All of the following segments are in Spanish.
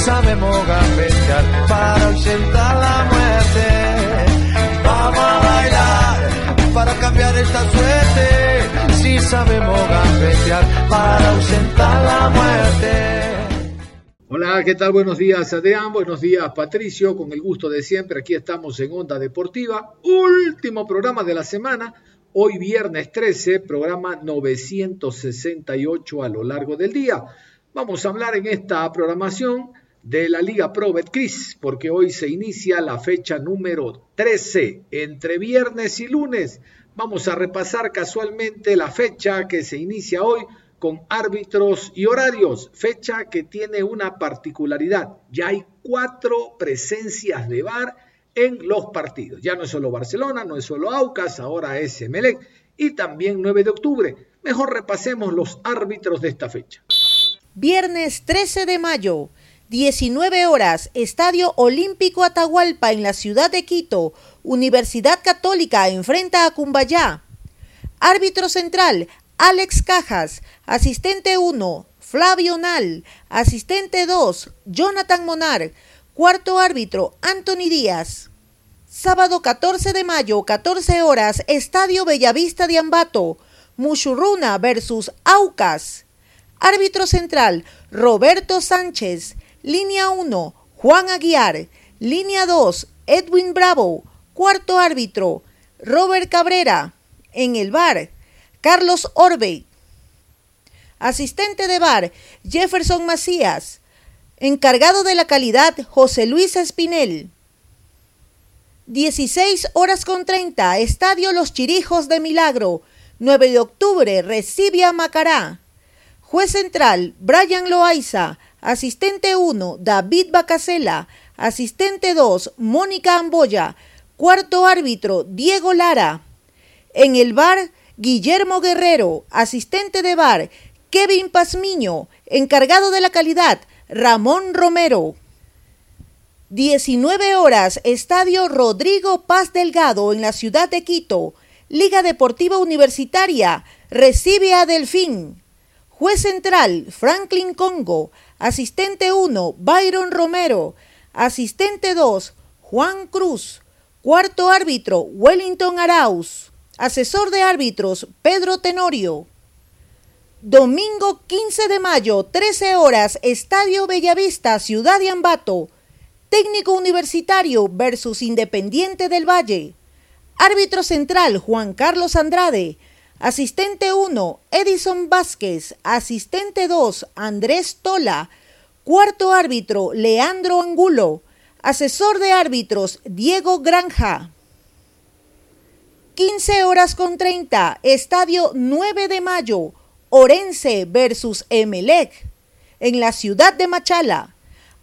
Sabemos gambetear para ausentar la muerte. Vamos a bailar para cambiar esta suerte. Si sabemos gambetear para ausentar la muerte. Hola, ¿qué tal? Buenos días, Adrián. Buenos días, Patricio. Con el gusto de siempre, aquí estamos en Onda Deportiva. Último programa de la semana. Hoy viernes 13, programa 968 a lo largo del día. Vamos a hablar en esta programación de la Liga Pro Betcris, porque hoy se inicia la fecha número 13, entre viernes y lunes. Vamos a repasar casualmente la fecha que se inicia hoy con árbitros y horarios, fecha que tiene una particularidad. Ya hay cuatro presencias de VAR en los partidos. Ya no es solo Barcelona, no es solo Aucas, ahora es Emelec y también 9 de octubre. Mejor repasemos los árbitros de esta fecha. Viernes 13 de mayo. 19 horas, Estadio Olímpico Atahualpa en la ciudad de Quito. Universidad Católica enfrenta a Cumbayá. Árbitro central, Alex Cajas. Asistente 1, Flavio Nal. Asistente 2, Jonathan Monar. Cuarto árbitro, Anthony Díaz. Sábado 14 de mayo, 14 horas, Estadio Bellavista de Ambato. Mushurruna versus Aucas. Árbitro central, Roberto Sánchez. Línea 1, Juan Aguiar. Línea 2, Edwin Bravo. Cuarto árbitro, Robert Cabrera. En el bar, Carlos Orbe. Asistente de bar, Jefferson Macías. Encargado de la calidad, José Luis Espinel. 16 horas con 30, Estadio Los Chirijos de Milagro. 9 de octubre, recibe a Macará. Juez central, Brian Loaiza. Asistente 1, David Bacasela. Asistente 2, Mónica Amboya. Cuarto árbitro, Diego Lara. En el bar, Guillermo Guerrero. Asistente de bar, Kevin Pazmiño. Encargado de la calidad, Ramón Romero. 19 horas, Estadio Rodrigo Paz Delgado en la ciudad de Quito. Liga Deportiva Universitaria recibe a Delfín. Juez central, Franklin Congo. Asistente 1, Byron Romero. Asistente 2, Juan Cruz. Cuarto árbitro, Wellington Arauz. Asesor de árbitros, Pedro Tenorio. Domingo 15 de mayo, 13 horas, Estadio Bellavista, Ciudad de Ambato. Técnico Universitario versus Independiente del Valle. Árbitro central, Juan Carlos Andrade. Asistente 1, Edison Vázquez. Asistente 2, Andrés Tola. Cuarto árbitro, Leandro Angulo. Asesor de árbitros, Diego Granja. 15 horas con 30, Estadio 9 de mayo, Orense versus Emelec. En la ciudad de Machala.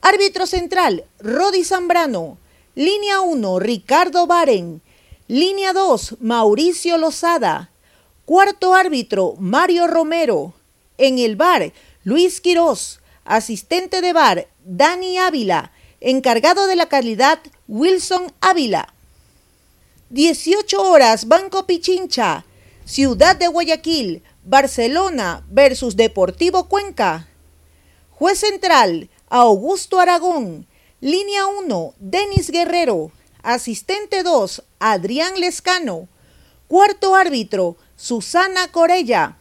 Árbitro central, Rodi Zambrano. Línea 1, Ricardo Baren. Línea 2, Mauricio Lozada. Cuarto árbitro, Mario Romero. En el bar, Luis Quirós. Asistente de bar, Dani Ávila. Encargado de la calidad, Wilson Ávila. 18 horas, Banco Pichincha. Ciudad de Guayaquil, Barcelona versus Deportivo Cuenca. Juez central, Augusto Aragón. Línea 1, Denis Guerrero. Asistente 2, Adrián Lescano. Cuarto árbitro, Susana Corella.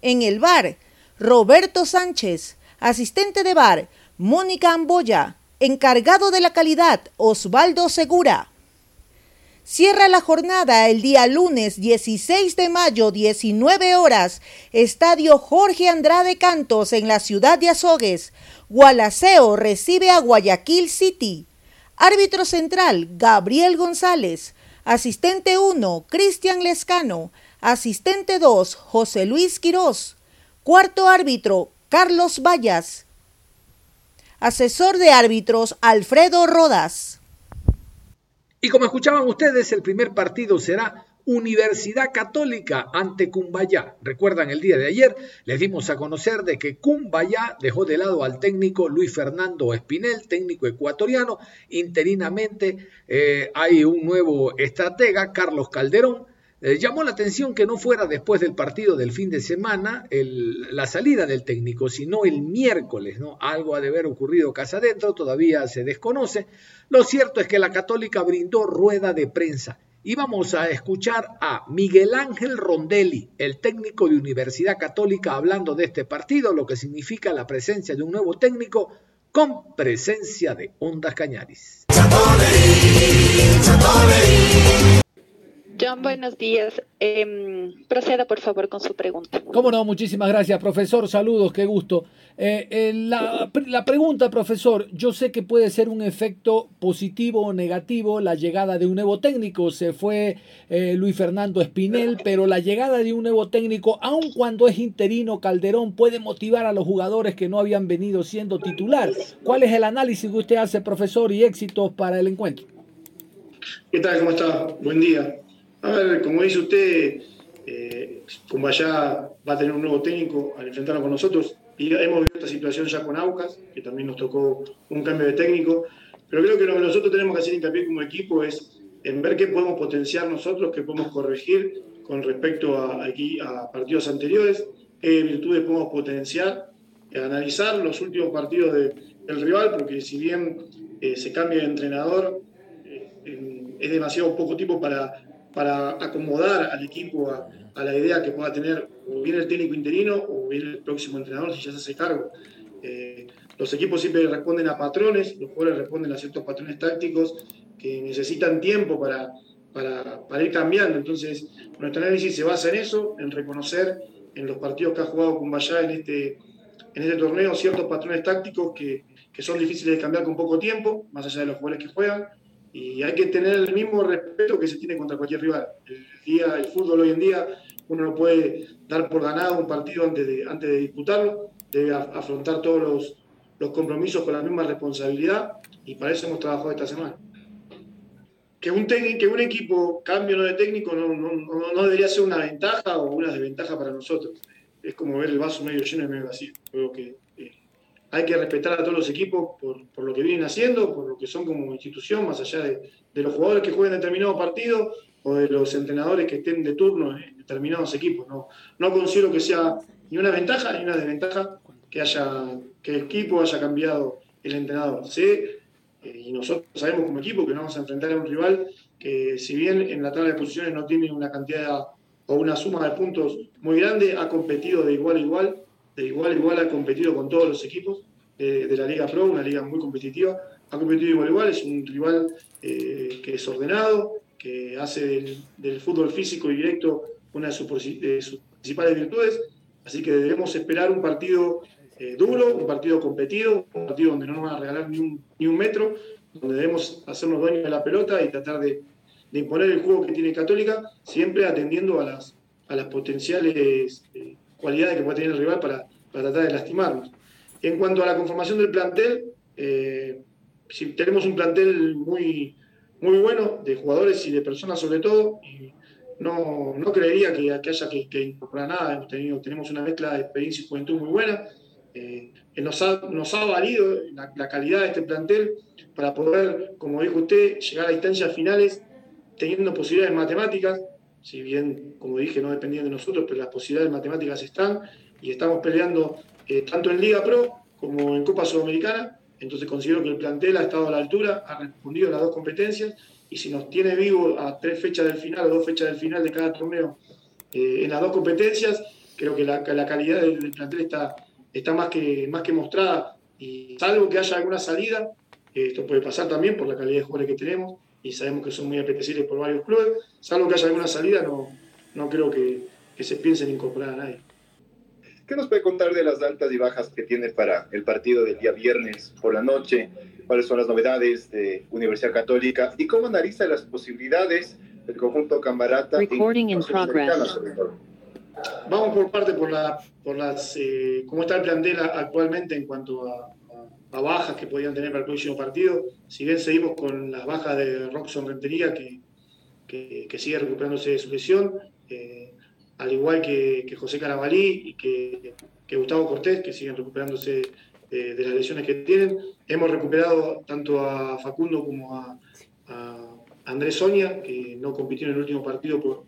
En el bar, Roberto Sánchez. Asistente de bar, Mónica Amboya. Encargado de la calidad, Osvaldo Segura. Cierra la jornada el día lunes 16 de mayo, 19 horas, Estadio Jorge Andrade Cantos en la ciudad de Azogues. Gualaceo recibe a Guayaquil City. Árbitro central, Gabriel González. Asistente 1, Cristian Lescano. Asistente 2, José Luis Quirós. Cuarto árbitro, Carlos Vallas. Asesor de árbitros, Alfredo Rodas. Y como escuchaban ustedes, el primer partido será Universidad Católica ante Cumbayá. Recuerdan el día de ayer, les dimos a conocer de que Cumbayá dejó de lado al técnico Luis Fernando Espinel, técnico ecuatoriano. Interinamente eh, hay un nuevo estratega, Carlos Calderón. Eh, llamó la atención que no fuera después del partido del fin de semana la salida del técnico, sino el miércoles, ¿no? Algo ha de haber ocurrido casa adentro, todavía se desconoce. Lo cierto es que la Católica brindó rueda de prensa y vamos a escuchar a Miguel Ángel Rondelli, el técnico de Universidad Católica, hablando de este partido, lo que significa la presencia de un nuevo técnico con presencia de Ondas Cañaris. John, buenos días. Eh, proceda, por favor, con su pregunta. Cómo no, muchísimas gracias, profesor. Saludos, qué gusto. Eh, eh, la, la, pregunta, profesor, yo sé que puede ser un efecto positivo o negativo la llegada de un nuevo técnico. Se fue eh, Luis Fernando Espinel, pero la llegada de un nuevo técnico, aun cuando es interino Calderón, puede motivar a los jugadores que no habían venido siendo titular. ¿Cuál es el análisis que usted hace, profesor, y éxitos para el encuentro? ¿Qué tal? ¿Cómo está? Buen día. A ver, como dice usted, eh, como allá va a tener un nuevo técnico al enfrentarnos con nosotros, y hemos visto esta situación ya con Aucas, que también nos tocó un cambio de técnico, pero creo que lo que nosotros tenemos que hacer hincapié como equipo es en ver qué podemos potenciar nosotros, qué podemos corregir con respecto a, aquí, a partidos anteriores, qué virtudes podemos potenciar, analizar los últimos partidos de, del rival, porque si bien eh, se cambia de entrenador, eh, es demasiado poco tiempo para para acomodar al equipo a, la idea que pueda tener o bien el técnico interino o bien el próximo entrenador si ya se hace cargo. Eh, los equipos siempre responden a patrones, los jugadores responden a ciertos patrones tácticos que necesitan tiempo para, para, ir cambiando. Entonces, nuestro análisis se basa en eso, en reconocer en los partidos que ha jugado Cumbayá en este, en este torneo ciertos patrones tácticos que, que son difíciles de cambiar con poco tiempo, más allá de los jugadores que juegan y hay que tener el mismo respeto que se tiene contra cualquier rival. El, día, el fútbol hoy en día, uno no puede dar por ganado un partido antes de, antes de disputarlo, debe afrontar todos los, los compromisos con la misma responsabilidad y para eso hemos trabajado esta semana. Que un, que un equipo cambie de técnico no, no, no, debería ser una ventaja o una desventaja para nosotros. Es como ver el vaso medio lleno y medio vacío. Creo que hay que respetar a todos los equipos por, lo que vienen haciendo, por lo que son como institución, más allá de, los jugadores que jueguen determinado partido o de los entrenadores que estén de turno en determinados equipos. No, no considero que sea ni una ventaja ni una desventaja que, haya, que el equipo haya cambiado el entrenador. Sé, eh, y nosotros sabemos como equipo que nos vamos a enfrentar a un rival que si bien en la tabla de posiciones no tiene una cantidad o una suma de puntos muy grande, ha competido de igual a igual de igual a igual ha competido con todos los equipos de, la Liga Pro, una liga muy competitiva. Ha competido igual a igual, es un rival eh, que es ordenado, que hace del, fútbol físico y directo una de sus, principales virtudes. Así que debemos esperar un partido eh, duro, un partido competido, un partido donde no nos van a regalar ni un, ni un metro, donde debemos hacernos dueños de la pelota y tratar de, imponer el juego que tiene Católica, siempre atendiendo a las, a las potenciales eh, cualidades que puede tener el rival para, para tratar de lastimarnos. En cuanto a la conformación del plantel, eh, si tenemos un plantel muy, muy bueno, de jugadores y de personas sobre todo, y no, no creería que, haya que, incorporar nada. Hemos tenido, tenemos una mezcla de experiencia y juventud muy buena. Eh, nos, ha, nos ha valido la, la, calidad de este plantel para poder, como dijo usted, llegar a instancias finales teniendo posibilidades matemáticas si bien, como dije, no dependían de nosotros, pero las posibilidades matemáticas están y estamos peleando eh, tanto en Liga Pro como en Copa Sudamericana. Entonces considero que el plantel ha estado a la altura, ha respondido a las dos competencias y si nos tiene vivo a tres fechas del final o dos fechas del final de cada torneo eh, en las dos competencias, creo que la, calidad del, plantel está, está más, que, más que mostrada y salvo que haya alguna salida, esto puede pasar también por la calidad de jugadores que tenemos, y sabemos que son muy apetecibles por varios clubes. Salvo que haya alguna salida, no, no creo que, se piense en incorporar a nadie. ¿Qué nos puede contar de las altas y bajas que tiene para el partido del día viernes por la noche? ¿Cuáles son las novedades de Universidad Católica? ¿Y cómo analiza las posibilidades del conjunto Cambarata? Recording in progress. Vamos por parte por, la, por las, eh, cómo está el plantel actualmente en cuanto a, a, bajas que podían tener para el próximo partido. Si bien seguimos con las bajas de Roxon Rentería, que, que, que, sigue recuperándose de su lesión, eh, al igual que, que, José Carabalí y que, que, Gustavo Cortés, que siguen recuperándose de, de, las lesiones que tienen. Hemos recuperado tanto a Facundo como a, a Andrés Sonia, que no compitió en el último partido por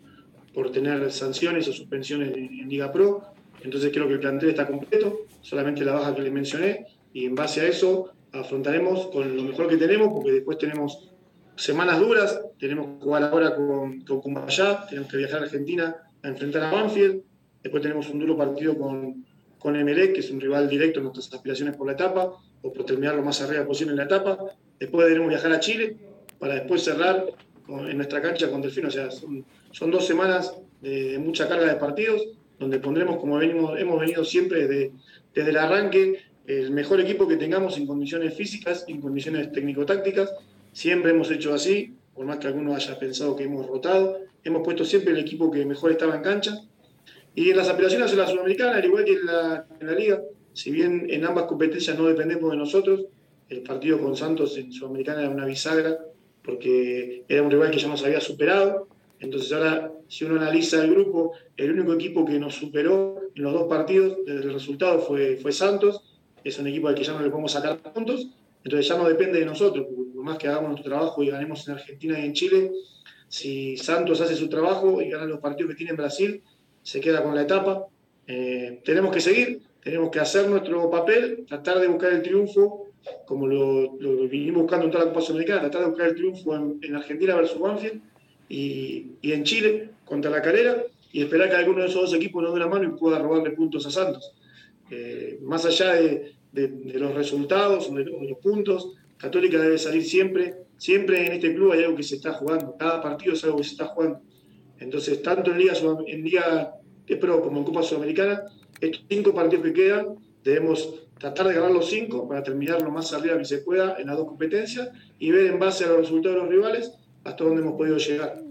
por tener sanciones o suspensiones en, Liga Pro. Entonces creo que el plantel está completo, solamente la baja que les mencioné, y en base a eso afrontaremos con lo mejor que tenemos, porque después tenemos semanas duras, tenemos que jugar ahora con, con Cumbayá, tenemos que viajar a Argentina a enfrentar a Banfield, después tenemos un duro partido con, con Emelec, que es un rival directo en nuestras aspiraciones por la etapa, o por terminar lo más arriba posible en la etapa, después debemos viajar a Chile, para después cerrar en nuestra cancha con Delfino, o sea, son son dos semanas de, mucha carga de partidos, donde pondremos, como venimos, hemos venido siempre desde, desde el arranque, el mejor equipo que tengamos en condiciones físicas en condiciones técnico-tácticas. Siempre hemos hecho así, por más que alguno haya pensado que hemos rotado. Hemos puesto siempre el equipo que mejor estaba en cancha. Y en las aspiraciones a la Sudamericana, al igual que en la, en la Liga, si bien en ambas competencias no dependemos de nosotros, el partido con Santos en Sudamericana era una bisagra, porque era un rival que ya nos había superado entonces ahora, si uno analiza el grupo, el único equipo que nos superó en los dos partidos desde el resultado fue, fue Santos, es un equipo al que ya no le podemos sacar puntos, entonces ya no depende de nosotros, por más que hagamos nuestro trabajo y ganemos en Argentina y en Chile, si Santos hace su trabajo y gana los partidos que tiene en Brasil, se queda con la etapa. Eh, tenemos que seguir, tenemos que hacer nuestro papel, tratar de buscar el triunfo, como lo, lo vinimos buscando en toda la Copa Sudamericana, tratar de buscar el triunfo en, en Argentina versus Banfield y, y, en Chile contra la carrera y esperar que alguno de esos dos equipos nos dé la mano y pueda robarle puntos a Santos. Eh, más allá de, los resultados de, de, los puntos, Católica debe salir siempre, siempre en este club hay algo que se está jugando, cada partido es algo que se está jugando. Entonces, tanto en Liga, en Liga de Pro como en Copa Sudamericana, estos cinco partidos que quedan, debemos tratar de ganar los cinco para terminar lo más arriba que se pueda en las dos competencias y ver en base a los resultados de los rivales hasta dónde hemos podido llegar.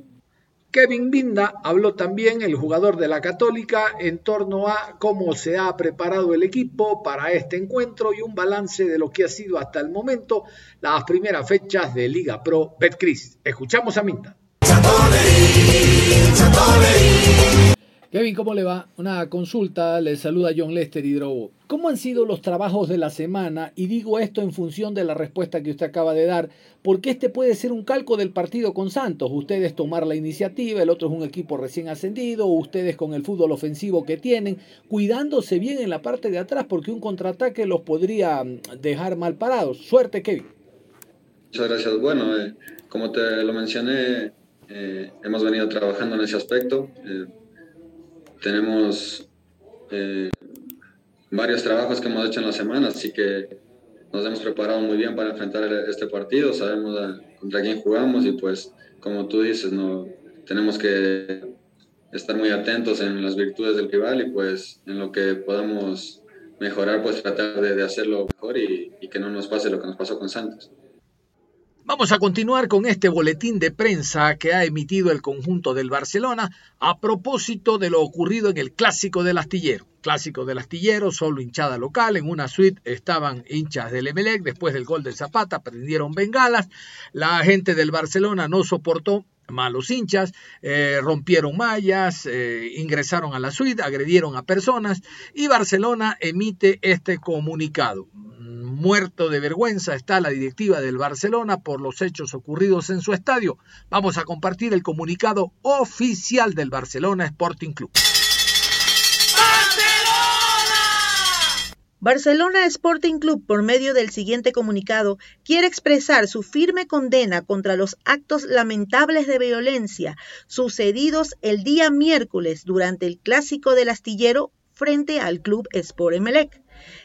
Kevin Binda habló también, el jugador de la Católica, en torno a cómo se ha preparado el equipo para este encuentro y un balance de lo que ha sido hasta el momento las primeras fechas de Liga Pro Betcris. Escuchamos a Minda. Kevin, ¿cómo le va? Una consulta, le saluda John Lester Hidrobo. ¿Cómo han sido los trabajos de la semana? Y digo esto en función de la respuesta que usted acaba de dar, porque este puede ser un calco del partido con Santos. Ustedes tomar la iniciativa, el otro es un equipo recién ascendido, ustedes con el fútbol ofensivo que tienen, cuidándose bien en la parte de atrás, porque un contraataque los podría mm, dejar mal parados. Suerte, Kevin. Muchas gracias. Bueno, eh, como te lo mencioné, eh, hemos venido trabajando en ese aspecto. Eh, tenemos eh, varios trabajos que hemos hecho en la semana, así que nos hemos preparado muy bien para enfrentar este partido, sabemos a, contra quién jugamos y pues como tú dices, no, tenemos que estar muy atentos en las virtudes del rival y pues en lo que podamos mejorar, pues tratar de, hacerlo mejor y que no nos pase lo que nos pasó con Santos. Vamos a continuar con este boletín de prensa que ha emitido el conjunto del Barcelona a propósito de lo ocurrido en el Clásico del Astillero. Clásico del Astillero, solo hinchada local, en una suite estaban hinchas del Emelec, después del gol del Zapata prendieron bengalas, la gente del Barcelona no soportó malos hinchas, eh, rompieron mallas, eh, ingresaron a la suite, agredieron a personas y Barcelona emite este comunicado muerto de vergüenza está la directiva del Barcelona por los hechos ocurridos en su estadio. Vamos a compartir el comunicado oficial del Barcelona Sporting Club. Barcelona Sporting Club, por medio del siguiente comunicado, quiere expresar su firme condena contra los actos lamentables de violencia sucedidos el día miércoles durante el clásico del astillero frente al club Sport Emelec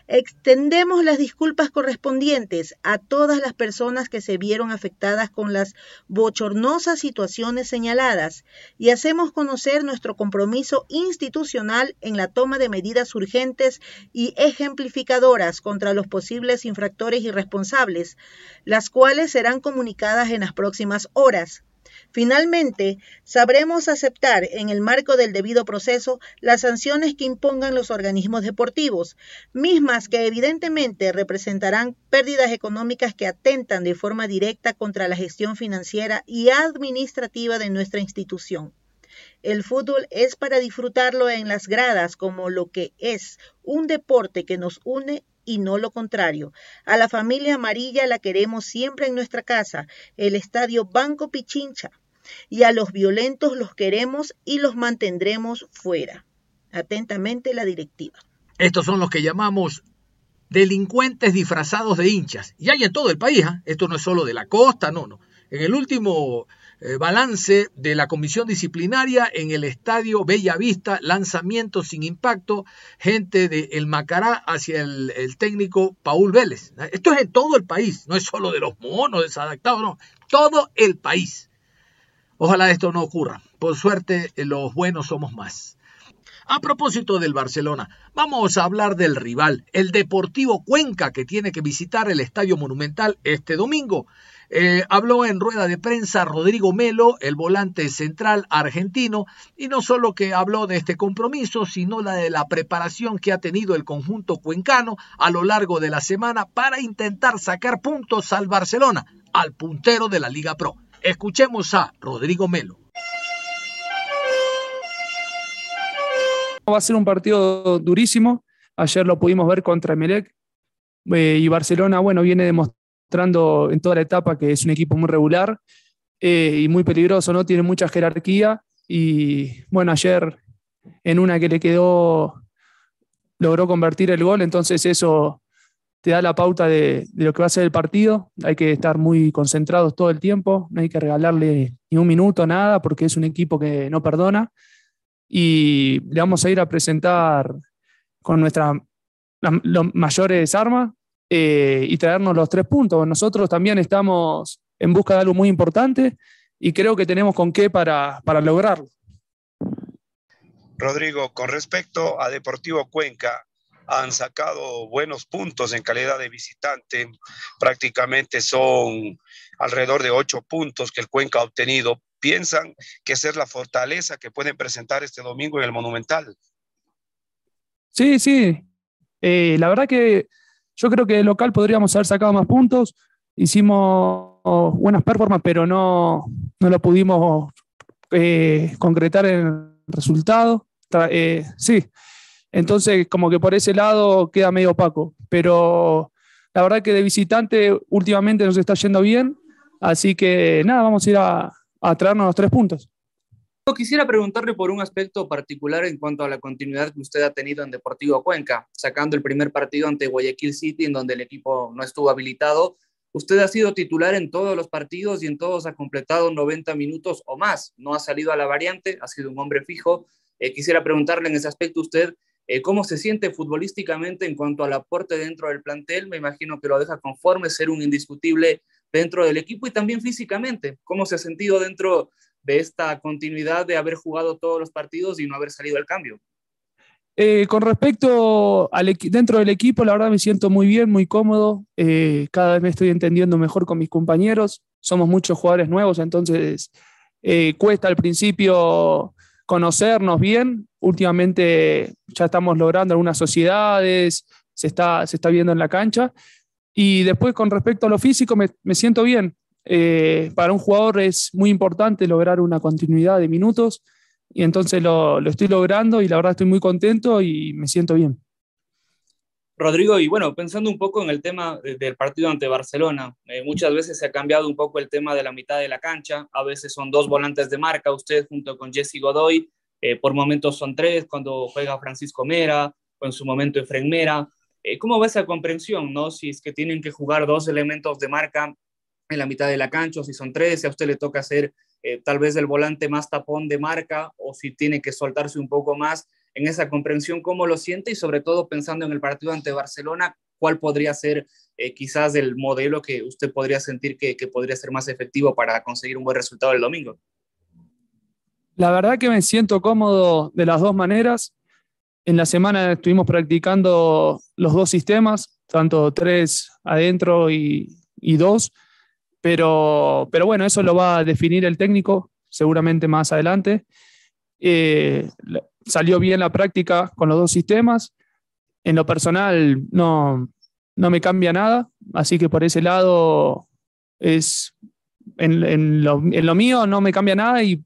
Extendemos las disculpas correspondientes a todas las personas que se vieron afectadas con las bochornosas situaciones señaladas y hacemos conocer nuestro compromiso institucional en la toma de medidas urgentes y ejemplificadoras contra los posibles infractores y responsables, las cuales serán comunicadas en las próximas horas. Finalmente, sabremos aceptar en el marco del debido proceso las sanciones que impongan los organismos deportivos, mismas que evidentemente representarán pérdidas económicas que atentan de forma directa contra la gestión financiera y administrativa de nuestra institución. El fútbol es para disfrutarlo en las gradas como lo que es, un deporte que nos une y no lo contrario. A la familia amarilla la queremos siempre en nuestra casa, el estadio Banco Pichincha, y a los violentos los queremos y los mantendremos fuera. Atentamente la directiva. Estos son los que llamamos delincuentes disfrazados de hinchas. Y hay en todo el país, ¿ah? esto no es solo de la costa, no, no. En el último eh, balance de la comisión disciplinaria en el estadio Bella Vista, lanzamiento sin impacto, gente de El Macará hacia el, el, técnico Paul Vélez. Esto es en todo el país, no es solo de los monos desadaptados, no, todo el país. Ojalá esto no ocurra. Por suerte, los buenos somos más. A propósito del Barcelona, vamos a hablar del rival, el Deportivo Cuenca, que tiene que visitar el Estadio Monumental este domingo. Eh, habló en rueda de prensa Rodrigo Melo, el volante central argentino, y no solo que habló de este compromiso, sino la de la preparación que ha tenido el conjunto cuencano a lo largo de la semana para intentar sacar puntos al Barcelona, al puntero de la Liga Pro. Escuchemos a Rodrigo Melo. Va a ser un partido durísimo. Ayer lo pudimos ver contra Emelec. Eh, y Barcelona, bueno, viene demostrando en toda la etapa que es un equipo muy regular eh, y muy peligroso, ¿no? Tiene mucha jerarquía. Y bueno, ayer en una que le quedó, logró convertir el gol, entonces eso te da la pauta de, lo que va a ser el partido. Hay que estar muy concentrados todo el tiempo, no hay que regalarle ni un minuto, nada, porque es un equipo que no perdona. Y le vamos a ir a presentar con nuestras mayores armas eh, y traernos los tres puntos. Nosotros también estamos en busca de algo muy importante y creo que tenemos con qué para, para lograrlo. Rodrigo, con respecto a Deportivo Cuenca, han sacado buenos puntos en calidad de visitante. Prácticamente son alrededor de ocho puntos que el Cuenca ha obtenido. ¿Piensan que esa es la fortaleza que pueden presentar este domingo en el Monumental? Sí, sí. Eh, la verdad que yo creo que el local podríamos haber sacado más puntos. Hicimos buenas performances, pero no, no lo pudimos eh, concretar en el resultado. Eh, sí, entonces, como que por ese lado queda medio opaco. Pero la verdad que de visitante últimamente nos está yendo bien. Así que nada, vamos a ir a, traernos los tres puntos. Quisiera preguntarle por un aspecto particular en cuanto a la continuidad que usted ha tenido en Deportivo Cuenca, sacando el primer partido ante Guayaquil City, en donde el equipo no estuvo habilitado. Usted ha sido titular en todos los partidos y en todos ha completado 90 minutos o más. No ha salido a la variante, ha sido un hombre fijo. Eh, quisiera preguntarle en ese aspecto usted eh, ¿Cómo se siente futbolísticamente en cuanto al aporte dentro del plantel? Me imagino que lo deja conforme, ser un indiscutible dentro del equipo y también físicamente. ¿Cómo se ha sentido dentro de esta continuidad de haber jugado todos los partidos y no haber salido al cambio? Eh, con respecto al dentro del equipo, la verdad me siento muy bien, muy cómodo. Eh, cada vez me estoy entendiendo mejor con mis compañeros. Somos muchos jugadores nuevos, entonces cuesta al principio conocernos bien. Últimamente ya estamos logrando algunas sociedades, se está, se está viendo en la cancha. Y después con respecto a lo físico, me, siento bien. Eh, para un jugador es muy importante lograr una continuidad de minutos y entonces lo, lo estoy logrando y la verdad estoy muy contento y me siento bien. Rodrigo, y bueno, pensando un poco en el tema del partido ante Barcelona, eh, muchas veces se ha cambiado un poco el tema de la mitad de la cancha, a veces son dos volantes de marca, usted junto con Jesse Godoy, eh, por momentos son tres, cuando juega Francisco Mera, o en su momento Efren Mera. Eh, ¿Cómo va esa comprensión, no? Si es que tienen que jugar dos elementos de marca en la mitad de la cancha, o si son tres, si a usted le toca hacer tal vez el volante más tapón de marca, o si tiene que soltarse un poco más en esa comprensión, ¿cómo lo siente? Y sobre todo pensando en el partido ante Barcelona, ¿cuál podría ser eh, quizás el modelo que usted podría sentir que, que podría ser más efectivo para conseguir un buen resultado el domingo? La verdad que me siento cómodo de las dos maneras. En la semana estuvimos practicando los dos sistemas, tanto tres adentro y, y dos, pero, pero bueno, eso lo va a definir el técnico seguramente más adelante. Eh, salió bien la práctica con los dos sistemas. En lo personal no, no me cambia nada, así que por ese lado es en, en, lo, en, lo, mío no me cambia nada y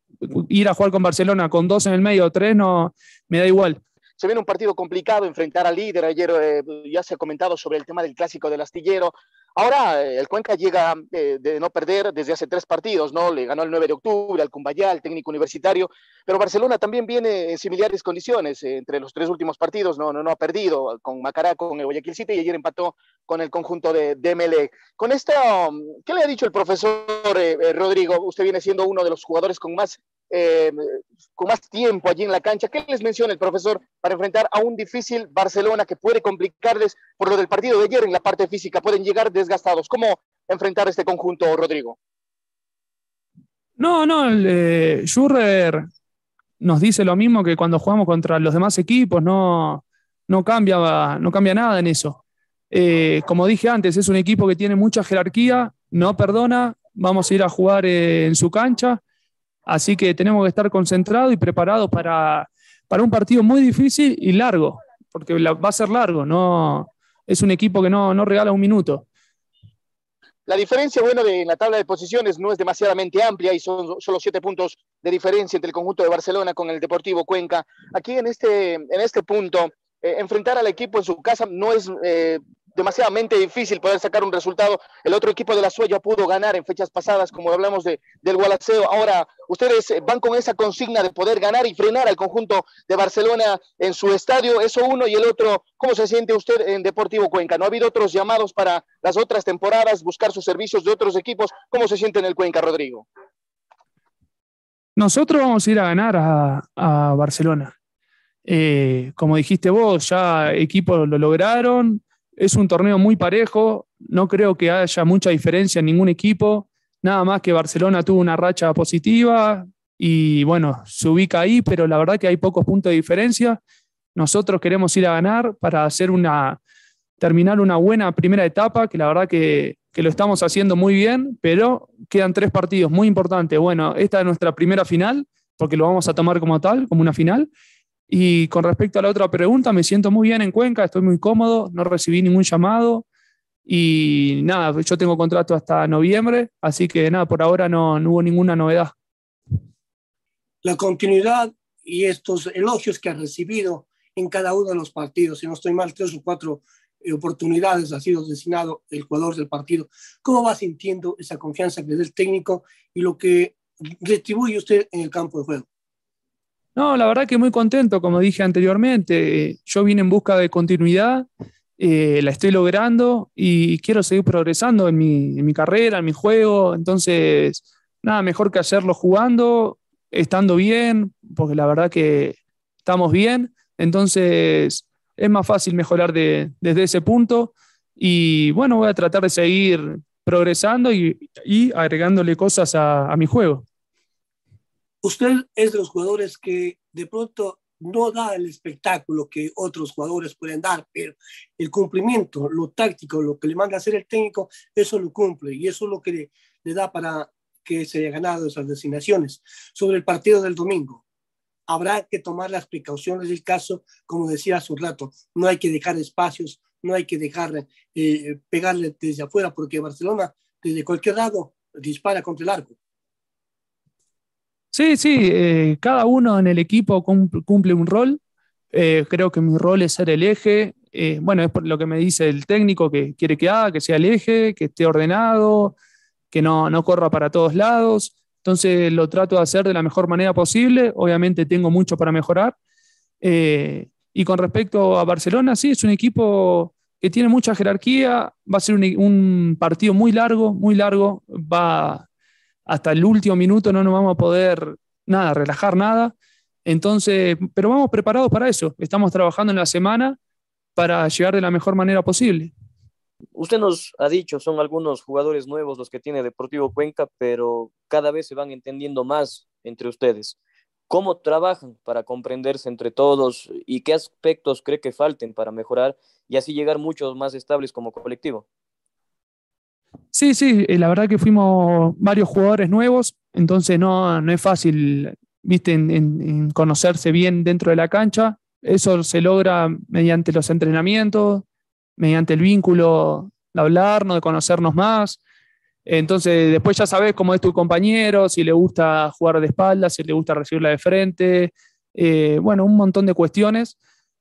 ir a jugar con Barcelona con dos en el medio o tres no me da igual. Se viene un partido complicado, enfrentar al líder. Ayer eh, ya se ha comentado sobre el tema del clásico del astillero. Ahora eh, el Cuenca llega eh, de no perder desde hace tres partidos, ¿no? Le ganó el 9 de octubre al Cumbayá, al técnico universitario, pero Barcelona también viene en similares condiciones entre los tres últimos partidos, no, no, no ha perdido con Macará, con el Guayaquil City y ayer empató con el conjunto de, de MLE. Con esta, um, ¿qué le ha dicho el profesor Rodrigo? Usted viene siendo uno de los jugadores con más eh, con más tiempo allí en la cancha. ¿Qué les menciona el profesor para enfrentar a un difícil Barcelona que puede complicarles por lo del partido de ayer en la parte física? Pueden llegar desgastados. ¿Cómo enfrentar este conjunto, Rodrigo? No, no, eh, Schurrer nos dice lo mismo que cuando jugamos contra los demás equipos, no, no, cambia, no cambia nada en eso. Eh, como dije antes, es un equipo que tiene mucha jerarquía, no perdona, vamos a ir a jugar eh, en su cancha Así que tenemos que estar concentrados y preparados para, para un partido muy difícil y largo, porque va a ser largo, no, es un equipo que no, no regala un minuto. La diferencia, bueno, de la tabla de posiciones no es demasiadamente amplia y son solo siete puntos de diferencia entre el conjunto de Barcelona con el Deportivo Cuenca. Aquí en este, en este punto, eh, enfrentar al equipo en su casa no es eh, demasiadamente difícil poder sacar un resultado. El otro equipo de la Sueya pudo ganar en fechas pasadas, como hablamos de, del Gualaceo. Ahora, ustedes eh, van con esa consigna de poder ganar y frenar al conjunto de Barcelona en su estadio. Eso uno y el otro, ¿cómo se siente usted en Deportivo Cuenca? ¿No ha habido otros llamados para las otras temporadas, buscar sus servicios de otros equipos? ¿Cómo se siente en el Cuenca, Rodrigo? Nosotros vamos a ir a ganar a, a Barcelona. Eh, como dijiste vos, ya equipos lo lograron, es un torneo muy parejo, no creo que haya mucha diferencia en ningún equipo, nada más que Barcelona tuvo una racha positiva y bueno, se ubica ahí, pero la verdad que hay pocos puntos de diferencia. Nosotros queremos ir a ganar para hacer una, terminar una buena primera etapa, que la verdad que, que lo estamos haciendo muy bien, pero quedan tres partidos muy importantes. Bueno, esta es nuestra primera final, porque lo vamos a tomar como tal, como una final, y con respecto a la otra pregunta, me siento muy bien en Cuenca, estoy muy cómodo, no recibí ningún llamado y nada, yo tengo contrato hasta noviembre, así que nada, por ahora no, no hubo ninguna novedad. La continuidad y estos elogios que ha recibido en cada uno de los partidos, si no estoy mal, tres o cuatro eh, oportunidades ha sido designado el jugador del partido. ¿Cómo va sintiendo esa confianza que es el técnico y lo que retribuye usted en el campo de juego? No, la verdad que muy contento, como dije anteriormente. Yo vine en busca de continuidad, eh, la estoy logrando y quiero seguir progresando en mi, carrera, en mi juego. Entonces, nada, mejor que hacerlo jugando, estando bien, porque la verdad que estamos bien. Entonces, es más fácil mejorar de, desde ese punto. Y bueno, voy a tratar de seguir progresando y, agregándole cosas a mi juego. Usted es de los jugadores que de pronto no da el espectáculo que otros jugadores pueden dar, pero el cumplimiento, lo táctico, lo que le manda a hacer el técnico, eso lo cumple y eso es lo que le, da para que se haya ganado esas designaciones. Sobre el partido del domingo, habrá que tomar las precauciones del caso, como decía hace un rato, no hay que dejar espacios, no hay que dejar eh, pegarle desde afuera, porque Barcelona, desde cualquier lado, dispara contra el arco. Sí, sí, eh, cada uno en el equipo cumple un rol. Eh, creo que mi rol es ser el eje. Eh, bueno, es por lo que me dice el técnico que quiere que haga, que sea el eje, que esté ordenado, que no, no corra para todos lados. Entonces lo trato de hacer de la mejor manera posible. Obviamente tengo mucho para mejorar. y con respecto a Barcelona, sí, es un equipo que tiene mucha jerarquía. Va a ser un, un partido muy largo, muy largo. Va hasta el último minuto no nos vamos a poder nada, relajar nada. Entonces, pero vamos preparados para eso. Estamos trabajando en la semana para llegar de la mejor manera posible. Usted nos ha dicho, son algunos jugadores nuevos los que tiene Deportivo Cuenca, pero cada vez se van entendiendo más entre ustedes. ¿Cómo trabajan para comprenderse entre todos y qué aspectos cree que falten para mejorar y así llegar muchos más estables como colectivo? Sí, sí, eh, la verdad que fuimos varios jugadores nuevos, entonces no, no es fácil, viste, en, conocerse bien dentro de la cancha. Eso se logra mediante los entrenamientos, mediante el vínculo de hablarnos, de conocernos más. Entonces, después ya sabes cómo es tu compañero, si le gusta jugar de espaldas, si le gusta recibirla de frente. Eh, bueno, un montón de cuestiones.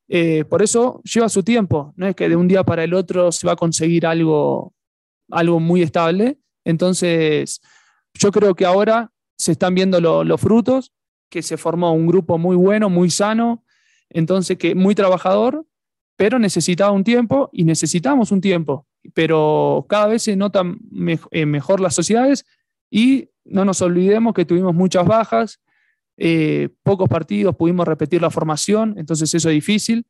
Eh, por eso lleva su tiempo. No es que de un día para el otro se va a conseguir algo, algo muy estable. Entonces, yo creo que ahora se están viendo los frutos, que se formó un grupo muy bueno, muy sano, entonces que muy trabajador, pero necesitaba un tiempo y necesitamos un tiempo pero cada vez se notan eh, mejor las sociedades y no nos olvidemos que tuvimos muchas bajas, eh, pocos partidos, pudimos repetir la formación, entonces eso es difícil.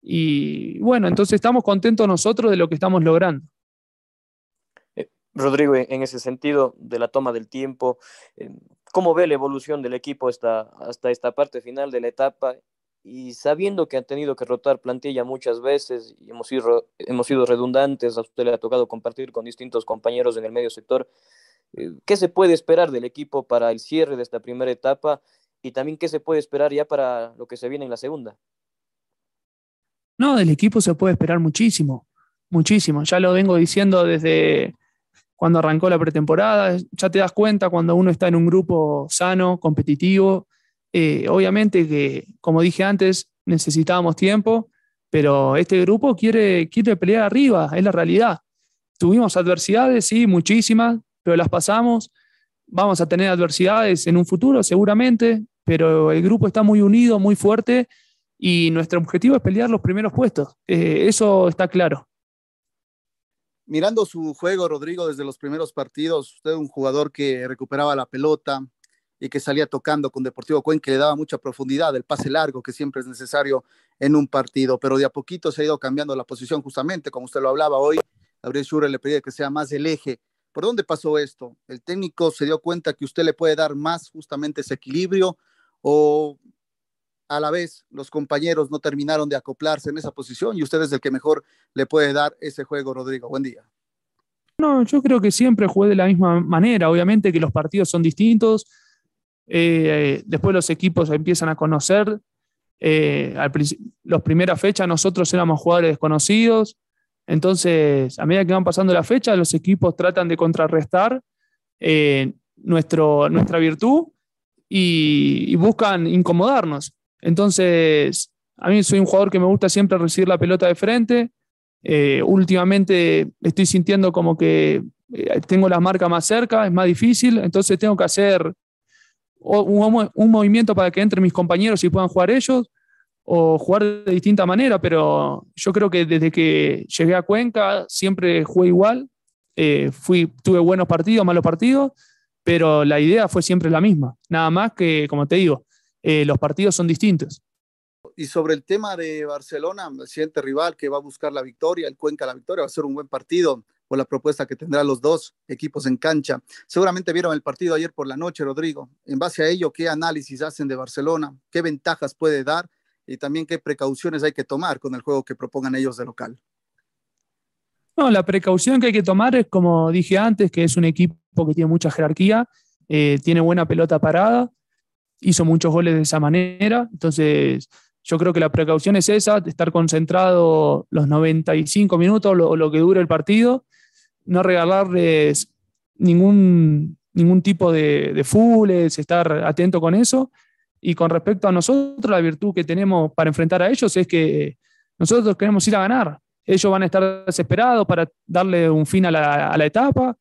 Y bueno, entonces estamos contentos nosotros de lo que estamos logrando. Eh, Rodrigo, en ese sentido de la toma del tiempo, ¿cómo ve la evolución del equipo hasta, hasta esta parte final de la etapa y sabiendo que han tenido que rotar plantilla muchas veces y hemos sido, hemos sido redundantes, a usted le ha tocado compartir con distintos compañeros en el medio sector, eh, ¿qué se puede esperar del equipo para el cierre de esta primera etapa y también qué se puede esperar ya para lo que se viene en la segunda? No, del equipo se puede esperar muchísimo, muchísimo. Ya lo vengo diciendo desde cuando arrancó la pretemporada, ya te das cuenta cuando uno está en un grupo sano, competitivo, eh, obviamente que, como dije antes, necesitábamos tiempo, pero este grupo quiere, quiere pelear arriba, es la realidad. Tuvimos adversidades, sí, muchísimas, pero las pasamos. Vamos a tener adversidades en un futuro, seguramente, pero el grupo está muy unido, muy fuerte y nuestro objetivo es pelear los primeros puestos. Eh, eso está claro. Mirando su juego, Rodrigo, desde los primeros partidos, usted un jugador que recuperaba la pelota, y que salía tocando con Deportivo Cuenca, que le daba mucha profundidad, el pase largo que siempre es necesario en un partido, pero de a poquito se ha ido cambiando la posición justamente, como usted lo hablaba hoy, Gabriel Schure le pedía que sea más el eje. ¿Por dónde pasó esto? ¿El técnico se dio cuenta que usted le puede dar más justamente ese equilibrio o a la vez los compañeros no terminaron de acoplarse en esa posición y usted es el que mejor le puede dar ese juego, Rodrigo? Buen día. No, yo creo que siempre jugué de la misma manera. Obviamente que los partidos son distintos, eh, después los equipos empiezan a conocer. Eh, las primeras fechas nosotros éramos jugadores desconocidos. Entonces, a medida que van pasando las fechas, los equipos tratan de contrarrestar eh, nuestro, nuestra virtud y, buscan incomodarnos. Entonces, a mí soy un jugador que me gusta siempre recibir la pelota de frente. últimamente estoy sintiendo como que tengo la marca más cerca, es más difícil, entonces tengo que hacer un, un, movimiento para que entren mis compañeros y puedan jugar ellos, o jugar de distinta manera, pero yo creo que desde que llegué a Cuenca siempre jugué igual, eh, fui, tuve buenos partidos, malos partidos, pero la idea fue siempre la misma, nada más que, como te digo, eh, los partidos son distintos. Y sobre el tema de Barcelona, el siguiente rival que va a buscar la victoria, el Cuenca la victoria, va a ser un buen partido la propuesta que tendrán los dos equipos en cancha. Seguramente vieron el partido ayer por la noche, Rodrigo. En base a ello, ¿qué análisis hacen de Barcelona? ¿Qué ventajas puede dar? Y también qué precauciones hay que tomar con el juego que propongan ellos de local. No, la precaución que hay que tomar es, como dije antes, que es un equipo que tiene mucha jerarquía, eh, tiene buena pelota parada, hizo muchos goles de esa manera. Entonces, yo creo que la precaución es esa, estar concentrado los 95 minutos o lo, que dure el partido no regalarles ningún, ningún tipo de, de fules, estar atento con eso. Y con respecto a nosotros, la virtud que tenemos para enfrentar a ellos es que nosotros queremos ir a ganar. Ellos van a estar desesperados para darle un fin a la, a la etapa,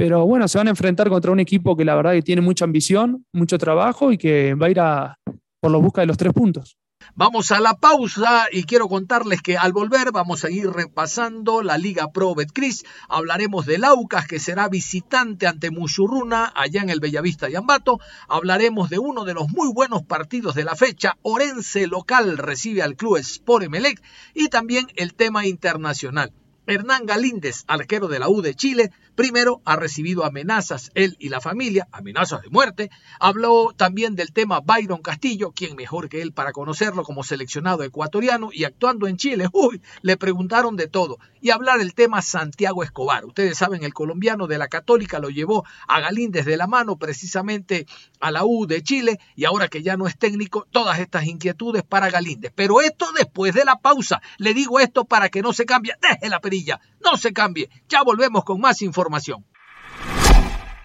pero bueno, se van a enfrentar contra un equipo que la verdad que tiene mucha ambición, mucho trabajo y que va a ir a, por la busca de los tres puntos. Vamos a la pausa y quiero contarles que al volver vamos a ir repasando la Liga Pro Betcris. Hablaremos del Aucas que será visitante ante Muchurruna allá en el Bellavista y Ambato. Hablaremos de uno de los muy buenos partidos de la fecha. Orense local recibe al club Sport Emelec y también el tema internacional. Hernán Galíndez, arquero de la U de Chile, primero ha recibido amenazas, él y la familia, amenazas de muerte. Habló también del tema Byron Castillo, quien mejor que él para conocerlo como seleccionado ecuatoriano y actuando en Chile. Uy, le preguntaron de todo. Y hablar del tema Santiago Escobar. Ustedes saben, el colombiano de la Católica lo llevó a Galíndez de la mano precisamente a la U de Chile y ahora que ya no es técnico, todas estas inquietudes para Galíndez. Pero esto después de la pausa. Le digo esto para que no se cambie. Deje la perilla no se cambie. Ya volvemos con más información.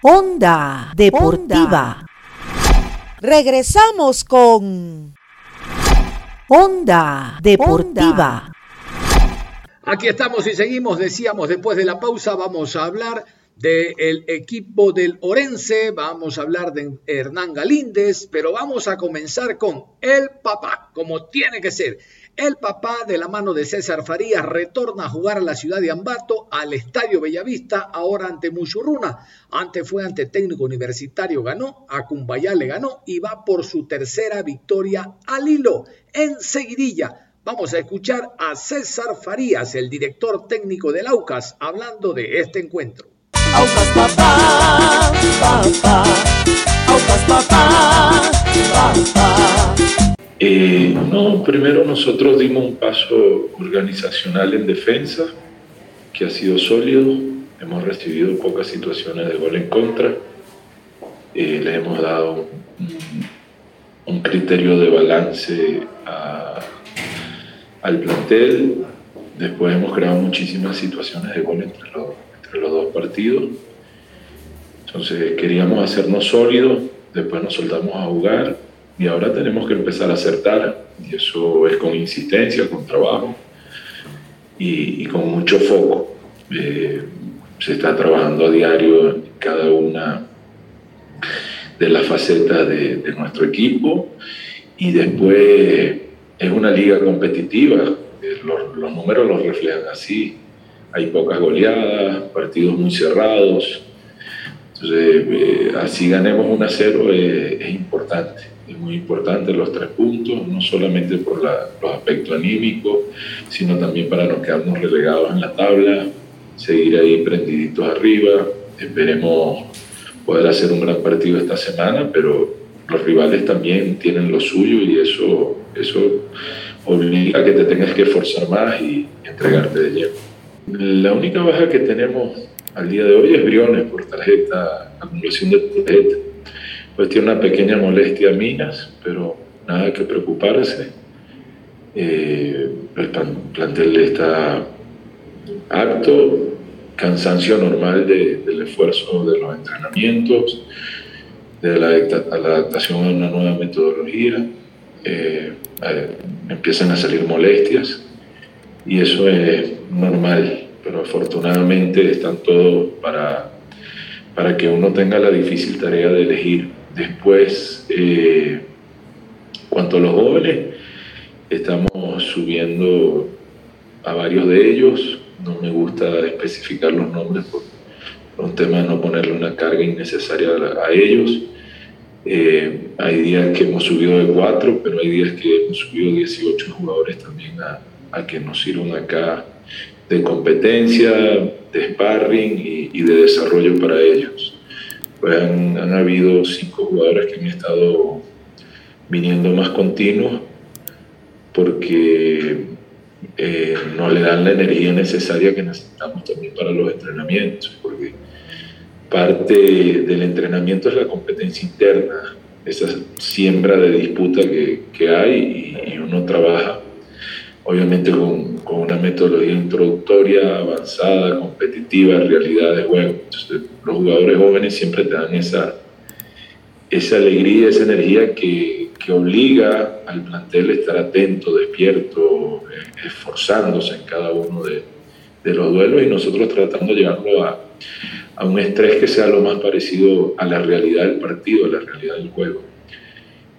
Onda Deportiva. Regresamos con Onda Deportiva. Aquí estamos y seguimos, decíamos, después de la pausa vamos a hablar del equipo del Orense, vamos a hablar de Hernán Galíndez, pero vamos a comenzar con el papá, como tiene que ser. El papá, de la mano de César Farías, retorna a jugar a la ciudad de Ambato, al Estadio Bellavista, ahora ante Muchurruna. Antes fue ante técnico universitario, ganó, a Cumbayá le ganó y va por su tercera victoria al hilo, en seguidilla. Vamos a escuchar a César Farías, el director técnico del Aucas, hablando de este encuentro. Aucas papá, papá, Aucas papá, papá. Eh, no, primero nosotros dimos un paso organizacional en defensa, que ha sido sólido. Hemos recibido pocas situaciones de gol en contra. Eh, le hemos dado un, criterio de balance al plantel. Después hemos creado muchísimas situaciones de gol entre los, entre los dos partidos. Entonces queríamos hacernos sólidos, después nos soltamos a jugar y ahora tenemos que empezar a acertar, y eso es con insistencia, con trabajo y, con mucho foco. Eh, se está trabajando a diario en cada una de las facetas de, nuestro equipo y después es una liga competitiva, eh, los, números los reflejan así, hay pocas goleadas, partidos muy cerrados, entonces eh, así ganemos un a 0 es importante es muy importante los tres puntos, no solamente por los aspectos anímicos, sino también para no quedarnos relegados en la tabla, seguir ahí prendiditos arriba. Esperemos poder hacer un gran partido esta semana, pero los rivales también tienen lo suyo y eso, eso obliga a que te tengas que esforzar más y entregarte de lleno. La única baja que tenemos al día de hoy es Briones por tarjeta, acumulación de tarjeta pues tiene una pequeña molestia minas, pero nada que preocuparse. Eh, el plantel está apto, cansancio normal del esfuerzo de los entrenamientos, de la, adaptación a una nueva metodología. Eh, eh, empiezan a salir molestias y eso es normal, pero afortunadamente están todos para, para que uno tenga la difícil tarea de elegir Después, eh, cuanto a los jóvenes, estamos subiendo a varios de ellos. No me gusta especificar los nombres por, un tema de no ponerle una carga innecesaria a, ellos. Eh, hay días que hemos subido de cuatro, pero hay días que hemos subido 18 jugadores también a, a que nos sirvan acá de competencia, de sparring y, y de desarrollo para ellos pues han, habido cinco jugadores que han estado viniendo más continuos porque eh, no le dan la energía necesaria que necesitamos también para los entrenamientos, porque parte del entrenamiento es la competencia interna, esa siembra de disputa que, que hay y, y, uno trabaja obviamente con, con, una metodología introductoria avanzada, competitiva, realidad de juego. Entonces, los jugadores jóvenes siempre te dan esa, esa alegría, esa energía que, que obliga al plantel a estar atento, despierto, eh, esforzándose en cada uno de, de, los duelos y nosotros tratando de llevarlo a, a un estrés que sea lo más parecido a la realidad del partido, a la realidad del juego.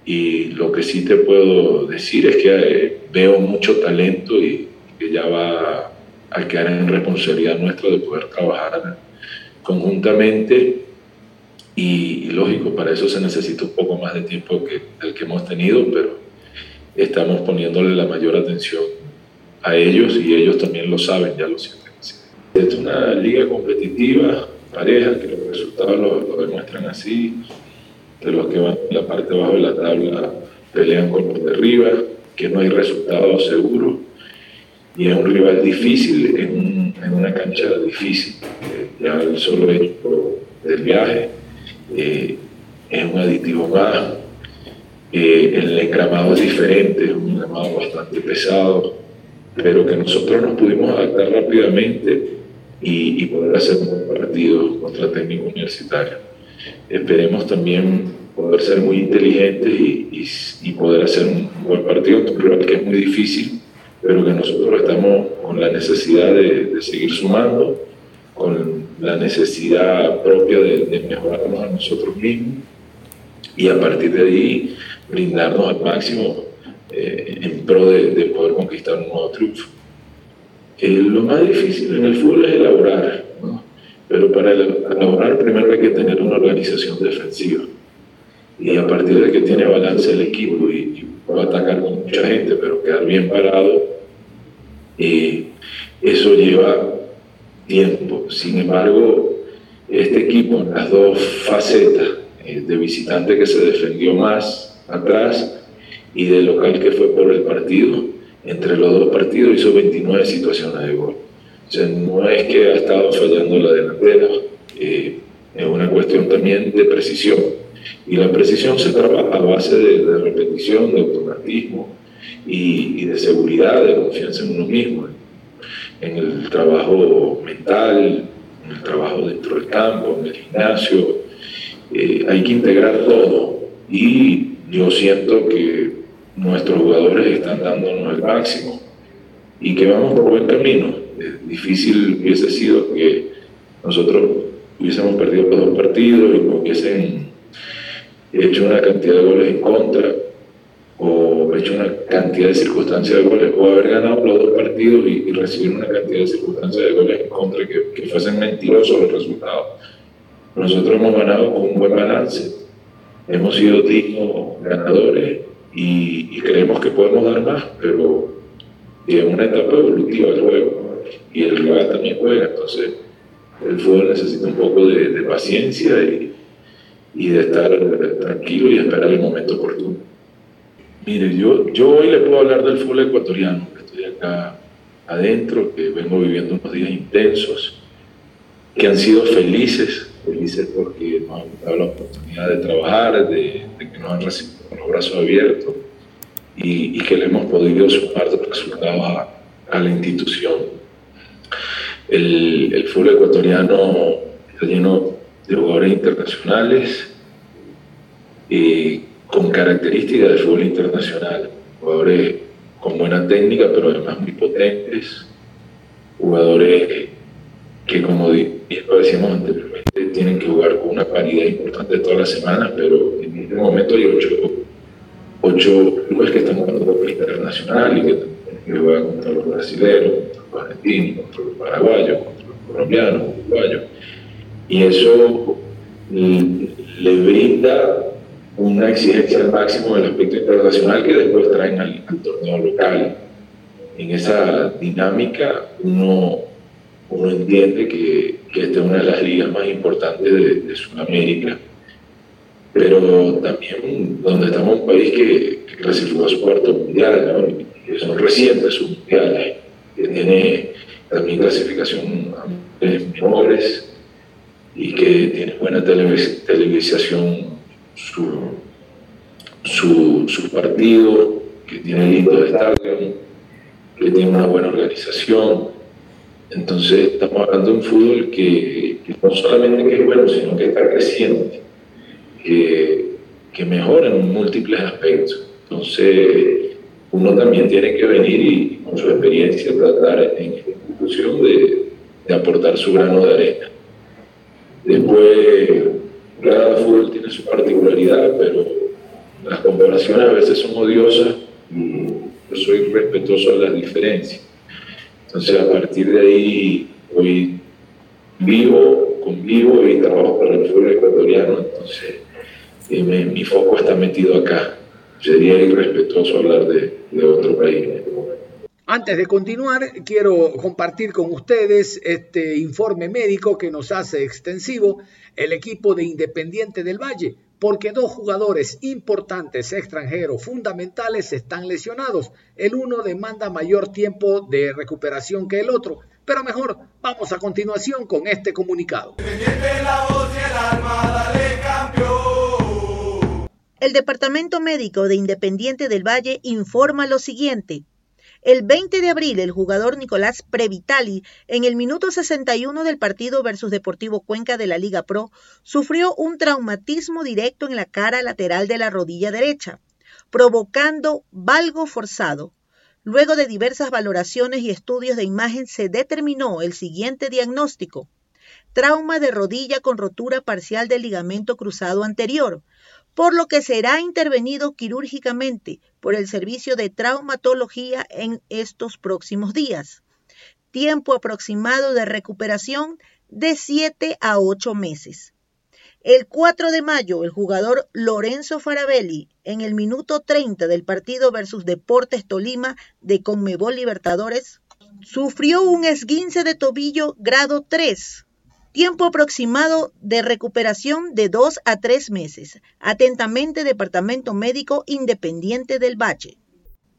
Y lo que sí te puedo decir es que eh, veo mucho talento y que ya va a quedar en responsabilidad nuestra de poder trabajar conjuntamente. Y, lógico, para eso se necesita un poco más de tiempo que el que hemos tenido, pero estamos poniéndole la mayor atención a ellos y ellos también lo saben, ya lo sienten así. Es una liga competitiva, pareja, que los resultados lo, demuestran así, de los que van en la parte bajo de la tabla pelean con los de arriba, que no hay resultados seguros y es un rival difícil en, una cancha difícil. Eh, ya el solo hecho del viaje eh, es un aditivo más. Eh, el encramado es diferente, es un encramado bastante pesado, pero que nosotros nos pudimos adaptar rápidamente y, y poder hacer un buen partido contra técnico universitario. Esperemos también poder ser muy inteligentes y, y, poder hacer un buen partido, un rival que es muy difícil, pero que nosotros estamos con la necesidad de, de seguir sumando, con la necesidad propia de, de, mejorarnos a nosotros mismos y a partir de ahí brindarnos al máximo eh, en pro de, de, poder conquistar un nuevo triunfo. Eh, lo más difícil en el fútbol es elaborar. Pero para elaborar primero hay que tener una organización defensiva y a partir de que tiene balance el equipo y, y puede atacar con mucha gente, pero quedar bien parado, eh, eso lleva tiempo. Sin embargo, este equipo en las dos facetas, eh, de visitante que se defendió más atrás y de local que fue por el partido, entre los dos partidos hizo 29 situaciones de gol. No es que ha estado fallando la delantera, eh, es una cuestión también de precisión. Y la precisión se trabaja a base de, de repetición, de automatismo y, y, de seguridad, de confianza en uno mismo, en el trabajo mental, en el trabajo dentro del campo, en el gimnasio. Eh, hay que integrar todo y yo siento que nuestros jugadores están dándonos el máximo y que vamos por buen camino. Es difícil hubiese sido que nosotros hubiésemos perdido los dos partidos y no hubiesen hecho una cantidad de goles en contra o hecho una cantidad de circunstancias de goles o haber ganado los dos partidos y, y recibir una cantidad de circunstancias de goles en contra que, fuesen mentirosos los resultados. Nosotros hemos ganado con un buen balance, hemos sido dignos ganadores y, creemos que podemos dar más, pero es una etapa evolutiva del juego y el rival también juega, entonces el fútbol necesita un poco de, de paciencia y, y de estar tranquilo y esperar el momento oportuno. Mire, yo, yo hoy le puedo hablar del fútbol ecuatoriano, que estoy acá adentro, que vengo viviendo unos días intensos, que han sido felices, felices porque nos han dado la oportunidad de trabajar, de, de que nos han recibido con los brazos abiertos y, y que le hemos podido sumar resultados a, a la institución. El, el fútbol ecuatoriano está lleno de jugadores internacionales eh, con características de fútbol internacional, jugadores con buena técnica pero además muy potentes, jugadores que como decíamos anteriormente tienen que jugar con una paridad importante todas las semanas, pero en este momento hay ocho, ocho clubes que están jugando fútbol internacional y que, que juegan contra los brasileños, argentinos, contra los paraguayos, contra los colombianos, uruguayos y eso le brinda una exigencia al máximo del aspecto internacional que después traen al, al torneo local. En esa dinámica uno, uno entiende que, que, esta es una de las ligas más importantes de, de Sudamérica, pero también donde estamos en un país que, que clasificó a su cuarto mundial, ¿no? que son recientes sus mundiales, que tiene también clasificación a menores y que tiene buena televis televisación su, su, su, partido, que tiene lindo estadio, que tiene una buena organización. Entonces estamos hablando de un fútbol que, que no solamente que es bueno, sino que está creciente, que, que mejora en múltiples aspectos. Entonces uno también tiene que venir y con su experiencia tratar en esta institución de, aportar su grano de arena. Después, cada fútbol tiene su particularidad, pero las comparaciones a veces son odiosas yo soy respetuoso de las diferencias. Entonces, a partir de ahí, hoy vivo, convivo y trabajo para el fútbol ecuatoriano, entonces eh, mi foco está metido acá. Sería irrespetuoso hablar de, de otro país. Antes de continuar, quiero compartir con ustedes este informe médico que nos hace extensivo el equipo de Independiente del Valle, porque dos jugadores importantes extranjeros fundamentales están lesionados. El uno demanda mayor tiempo de recuperación que el otro, pero mejor vamos a continuación con este comunicado. El Departamento Médico de Independiente del Valle informa lo siguiente. El 20 de abril, el jugador Nicolás Previtali, en el minuto 61 del partido versus Deportivo Cuenca de la Liga Pro, sufrió un traumatismo directo en la cara lateral de la rodilla derecha, provocando valgo forzado. Luego de diversas valoraciones y estudios de imagen se determinó el siguiente diagnóstico. Trauma de rodilla con rotura parcial del ligamento cruzado anterior, por lo que será intervenido quirúrgicamente por el servicio de traumatología en estos próximos días. Tiempo aproximado de recuperación de 7 a 8 meses. El 4 de mayo, el jugador Lorenzo Farabelli, en el minuto 30 del partido versus Deportes Tolima de Conmebol Libertadores, sufrió un esguince de tobillo grado 3 Tiempo aproximado de recuperación de dos a tres meses. Atentamente, Departamento Médico Independiente del Valle.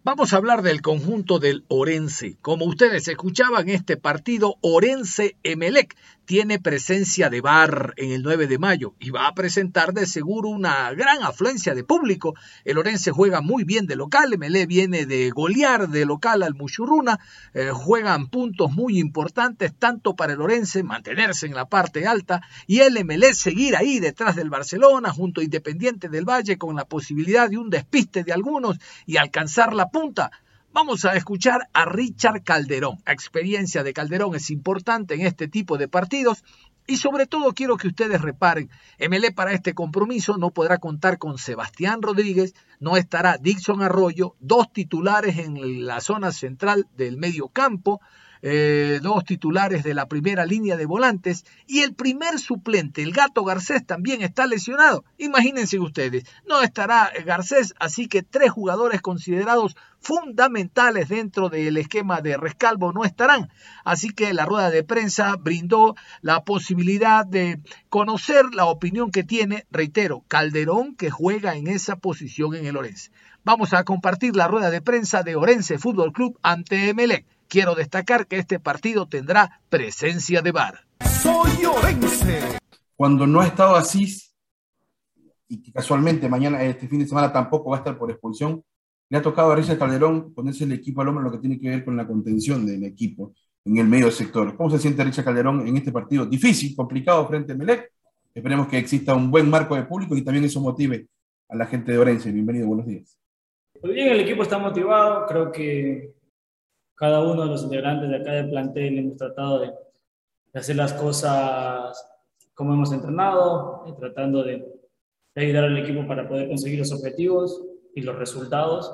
Vamos a hablar del conjunto del Orense. Como ustedes escuchaban, este partido Orense-Emelec tiene presencia de bar en el 9 de mayo y va a presentar de seguro una gran afluencia de público. El Orense juega muy bien de local, Emelec viene de golear de local al Muchurruna, eh, juegan puntos muy importantes tanto para el Orense mantenerse en la parte alta y el Emelec seguir ahí detrás del Barcelona junto a Independiente del Valle con la posibilidad de un despiste de algunos y alcanzar la punta. Vamos a escuchar a Richard Calderón. La experiencia de Calderón es importante en este tipo de partidos y sobre todo quiero que ustedes reparen, MLE para este compromiso no podrá contar con Sebastián Rodríguez, no estará Dixon Arroyo, dos titulares en la zona central del medio campo, eh, dos titulares de la primera línea de volantes y el primer suplente, el gato Garcés, también está lesionado. Imagínense ustedes, no estará Garcés, así que tres jugadores considerados fundamentales dentro del esquema de Rescalvo no estarán. Así que la rueda de prensa brindó la posibilidad de conocer la opinión que tiene, reitero, Calderón que juega en esa posición en el Orense. Vamos a compartir la rueda de prensa de Orense Fútbol Club ante Emelec. Quiero destacar que este partido tendrá presencia de VAR. Soy Orense. Cuando no ha estado así, y que casualmente mañana, este fin de semana tampoco va a estar por expulsión, le ha tocado a Richard Calderón ponerse el equipo al hombro en lo que tiene que ver con la contención del equipo en el medio sector. ¿Cómo se siente Richard Calderón en este partido difícil, complicado frente a Melec? Esperemos que exista un buen marco de público y también eso motive a la gente de Orense. Bienvenido, buenos días. Pues bien, el equipo está motivado. Creo que cada uno de los integrantes de acá del plantel hemos tratado de, hacer las cosas como hemos entrenado, y tratando de, ayudar al equipo para poder conseguir los objetivos y los resultados.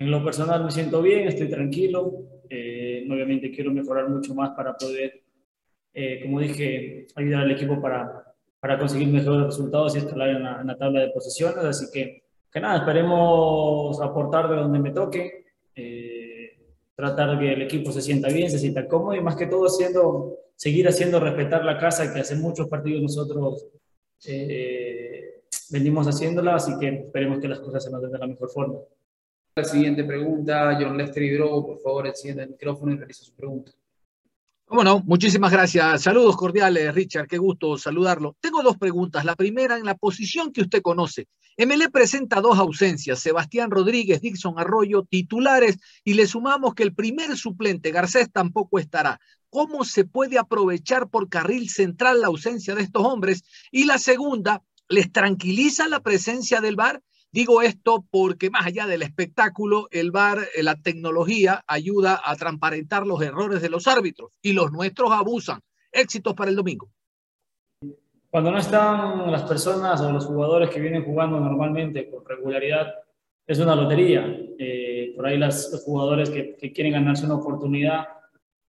En lo personal me siento bien, estoy tranquilo. Eh, obviamente quiero mejorar mucho más para poder, eh, como dije, ayudar al equipo para, para conseguir mejores resultados y escalar en la, en la tabla de posiciones. Así que, que nada, esperemos aportar de donde me toque. Tratar que el equipo se sienta bien, se sienta cómodo y más que todo haciendo, seguir haciendo respetar la casa que hace muchos partidos nosotros eh, venimos haciéndola, así que esperemos que las cosas se nos den de la mejor forma. La siguiente pregunta, John Lester Hidrogo, por favor, encienda el micrófono y realiza su pregunta. Bueno, muchísimas gracias. Saludos cordiales, Richard. Qué gusto saludarlo. Tengo dos preguntas. La primera, en la posición que usted conoce. MLE presenta dos ausencias, Sebastián Rodríguez, Dixon Arroyo, titulares, y le sumamos que el primer suplente, Garcés, tampoco estará. ¿Cómo se puede aprovechar por carril central la ausencia de estos hombres? Y la segunda, ¿les tranquiliza la presencia del VAR? Digo esto porque más allá del espectáculo, el VAR, eh, la tecnología, ayuda a transparentar los errores de los árbitros y los nuestros abusan. Éxitos para el domingo. cuando no están las personas o los jugadores que vienen jugando normalmente con regularidad, es una lotería. Eh, por ahí las, los jugadores que, que, quieren ganarse una oportunidad,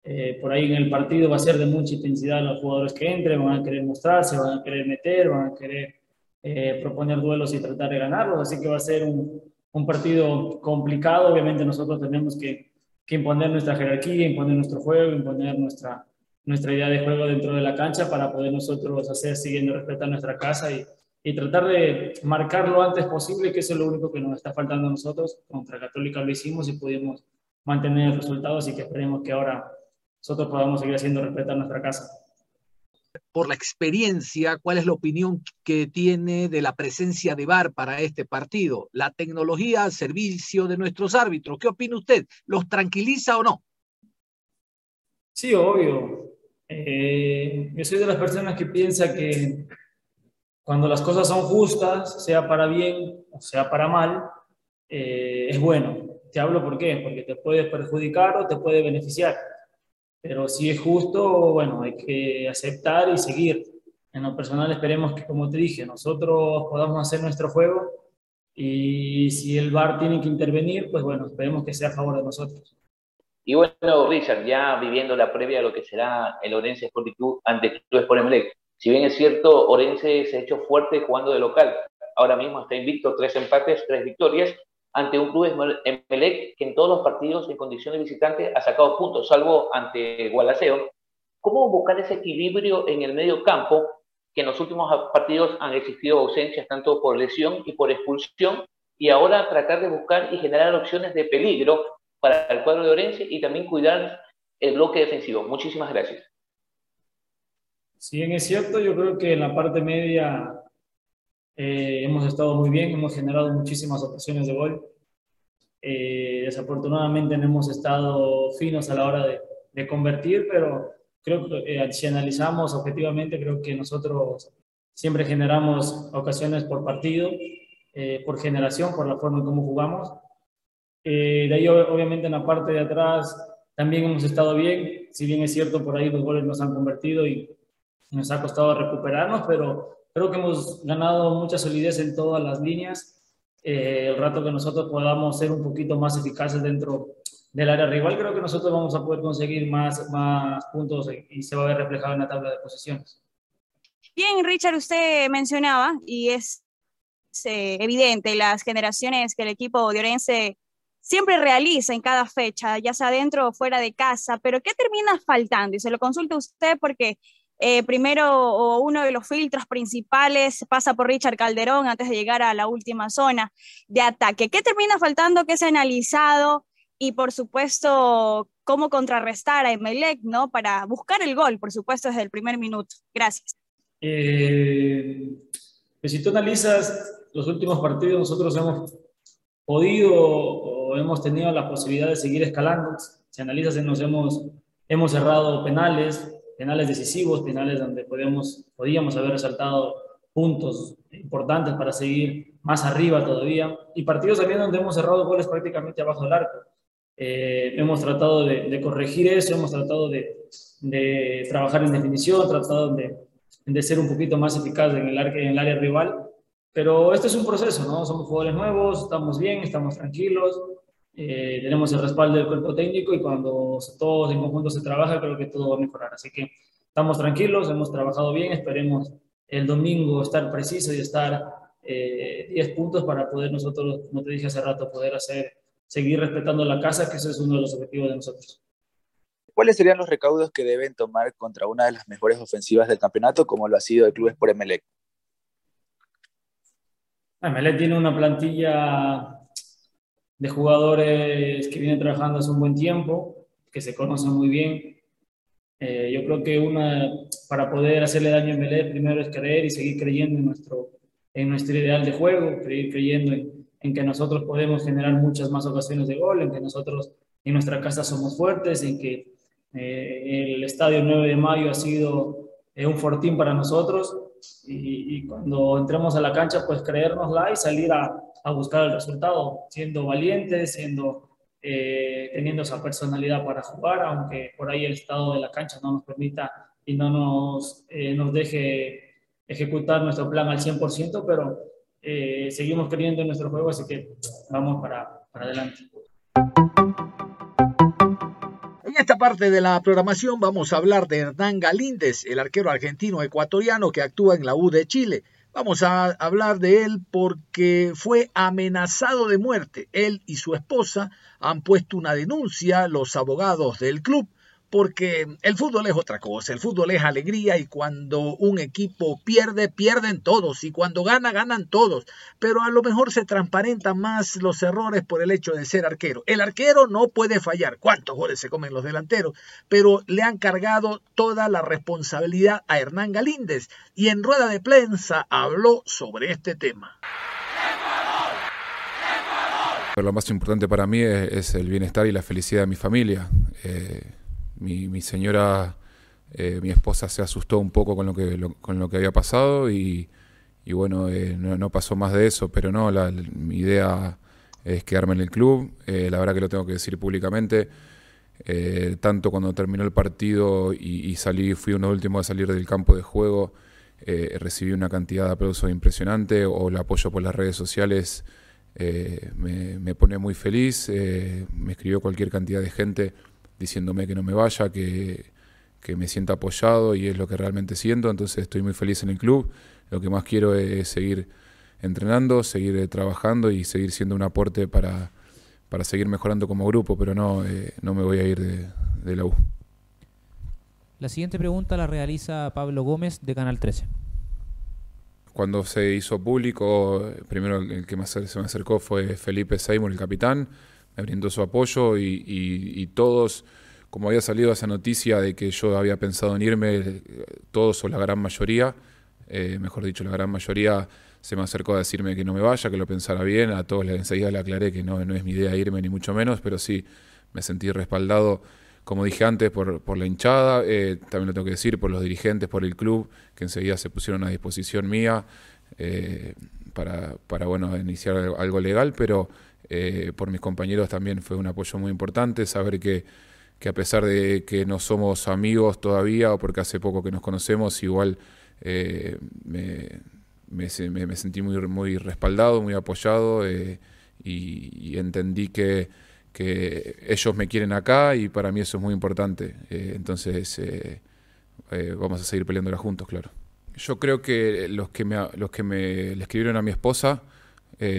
eh, por ahí en el partido va a ser de mucha intensidad los jugadores que entren, van a querer mostrarse, van a querer meter, van a querer eh, proponer duelos y tratar de ganarlos, así que va a ser un, un partido complicado. Obviamente nosotros tenemos que, imponer nuestra jerarquía, imponer nuestro juego, imponer nuestra, nuestra idea de juego dentro de la cancha para poder nosotros hacer siguiendo respetar nuestra casa y, y tratar de marcar lo antes posible, que es lo único que nos está faltando a nosotros. Contra Católica lo hicimos y pudimos mantener el resultado, así que esperemos que ahora nosotros podamos seguir haciendo respetar nuestra casa. Por la experiencia, ¿cuál es la opinión que tiene de la presencia de VAR para este partido? La tecnología al servicio de nuestros árbitros. ¿Qué opina usted? ¿Los tranquiliza o no? Sí, obvio. Eh, yo soy de las personas que piensa que cuando las cosas son justas, sea para bien o sea para mal, eh, es bueno. Te hablo por qué, porque te puede perjudicar o te puede beneficiar. Pero si es justo, bueno, hay que aceptar y seguir. En lo personal esperemos que, como te dije, nosotros podamos hacer nuestro juego y si el VAR tiene que intervenir, pues bueno, esperemos que sea a favor de nosotros. Y bueno, Richard, ya viviendo la previa de lo que será el Orense Sporting Club ante Club Sport Emelec. Si bien es cierto, Orense se ha hecho fuerte jugando de local. Ahora mismo está invicto, tres empates, tres victorias, ante un club Emelec que en todos los partidos en condición de visitante ha sacado puntos, salvo ante Gualaceo. ¿Cómo buscar ese equilibrio en el medio campo? Que en los últimos partidos han existido ausencias tanto por lesión y por expulsión, y ahora tratar de buscar y generar opciones de peligro para el cuadro de Orense y también cuidar el bloque defensivo. Muchísimas gracias. Si bien es cierto, yo creo que en la parte media eh, hemos estado muy bien, hemos generado muchísimas ocasiones de gol. Eh, desafortunadamente no hemos estado finos a la hora de, de convertir, pero creo que eh, si analizamos objetivamente, creo que nosotros siempre generamos ocasiones por partido, eh, por generación, por la forma en cómo jugamos. Eh, de ahí, obviamente, en la parte de atrás también hemos estado bien. Si bien es cierto, por ahí los goles nos han convertido y nos ha costado recuperarnos, pero creo que hemos ganado mucha solidez en todas las líneas. Eh, el rato que nosotros podamos ser un poquito más eficaces dentro del área rival, creo que nosotros vamos a poder conseguir más, más puntos y se va a ver reflejado en la tabla de posiciones. Bien, Richard, usted mencionaba, y es eh, evidente, las generaciones que el equipo de Orense siempre realiza en cada fecha, ya sea dentro o fuera de casa, pero ¿qué termina faltando? Y se lo consulta usted porque eh, primero uno de los filtros principales pasa por Richard Calderón antes de llegar a la última zona de ataque. ¿Qué termina faltando? ¿Qué se ha analizado? Y por supuesto, cómo contrarrestar a Emelec, ¿no? Para buscar el gol, por supuesto, desde el primer minuto. Gracias. Eh, pues si tú analizas los últimos partidos, nosotros hemos podido hemos tenido la posibilidad de seguir escalando. Si analizas, nos hemos, hemos cerrado penales, penales decisivos, penales donde podemos, podíamos haber resaltado puntos importantes para seguir más arriba todavía. Y partidos también donde hemos cerrado goles prácticamente abajo del arco. Eh, hemos tratado de, de, corregir eso, hemos tratado de, trabajar en definición, tratado de, de ser un poquito más eficaz en el, en el área rival. Pero este es un proceso, ¿no? Somos jugadores nuevos, estamos bien, estamos tranquilos, eh, tenemos el respaldo del cuerpo técnico y cuando todos en conjunto se trabaja, creo que todo va a mejorar. Así que estamos tranquilos, hemos trabajado bien, esperemos el domingo estar preciso y estar eh, 10 puntos para poder nosotros, como te dije hace rato, poder hacer, seguir respetando la casa, que ese es uno de los objetivos de nosotros. ¿Cuáles serían los recaudos que deben tomar contra una de las mejores ofensivas del campeonato, como lo ha sido el Club por Emelec? Emelec tiene una plantilla de jugadores que vienen trabajando hace un buen tiempo, que se conocen muy bien. Eh, yo creo que una, para poder hacerle daño a Melé, primero es creer y seguir creyendo en nuestro, en nuestro ideal de juego, seguir creyendo en, que nosotros podemos generar muchas más ocasiones de gol, en que nosotros en nuestra casa somos fuertes, en que eh, el estadio 9 de mayo ha sido eh, un fortín para nosotros y, y, cuando entremos a la cancha, pues creérnosla y salir a, a buscar el resultado, siendo valientes, siendo, eh, teniendo esa personalidad para jugar, aunque por ahí el estado de la cancha no nos permita y no nos, eh, nos deje ejecutar nuestro plan al 100%, pero eh, seguimos creyendo en nuestro juego, así que vamos para, para adelante. En esta parte de la programación vamos a hablar de Hernán Galíndez, el arquero argentino ecuatoriano que actúa en la U de Chile. Vamos a hablar de él porque fue amenazado de muerte. Él y su esposa han puesto una denuncia, los abogados del club, porque el fútbol es otra cosa, el fútbol es alegría y cuando un equipo pierde, pierden todos y cuando gana, ganan todos, pero a lo mejor se transparentan más los errores por el hecho de ser arquero. El arquero no puede fallar, cuántos goles se comen los delanteros, pero le han cargado toda la responsabilidad a Hernán Galíndez y en rueda de prensa habló sobre este tema. Pero lo más importante para mí es, el bienestar y la felicidad de mi familia. Eh, mi, señora, eh, mi esposa se asustó un poco con lo que, con lo que había pasado y, bueno, eh, no, pasó más de eso, pero no, la, mi idea es quedarme en el club, eh, la verdad que lo tengo que decir públicamente. tanto cuando terminó el partido y, salí, fui uno último a salir del campo de juego, recibí una cantidad de aplausos impresionante o el apoyo por las redes sociales me, pone muy feliz, me escribió cualquier cantidad de gente diciéndome que no me vaya, que, me sienta apoyado y es lo que realmente siento, entonces estoy muy feliz en el club. Lo que más quiero es seguir entrenando, seguir eh, trabajando y seguir siendo un aporte para, para seguir mejorando como grupo, pero no, eh, no me voy a ir de, de, la U. La siguiente pregunta la realiza Pablo Gómez de Canal 13. Cuando se hizo público, primero el que más se me acercó fue Felipe Seymour, el capitán me brindó su apoyo y, todos, como había salido esa noticia de que yo había pensado en irme, todos o la gran mayoría, eh, mejor dicho, la gran mayoría se me acercó a decirme que no me vaya, que lo pensara bien, a todos enseguida le aclaré que no, no es mi idea irme ni mucho menos, pero sí me sentí respaldado, como dije antes, por, por la hinchada, eh, también lo tengo que decir, por los dirigentes, por el club, que enseguida se pusieron a disposición mía eh, para, para, bueno, iniciar algo legal, pero eh, por mis compañeros también fue un apoyo muy importante, saber que, que, a pesar de que no somos amigos todavía o porque hace poco que nos conocemos, igual eh, me, me, sentí muy, muy respaldado, muy apoyado eh, y, entendí que, que, ellos me quieren acá y para mí eso es muy importante. entonces vamos a seguir peleándola juntos, claro. Yo creo que los que me, los que me le escribieron a mi esposa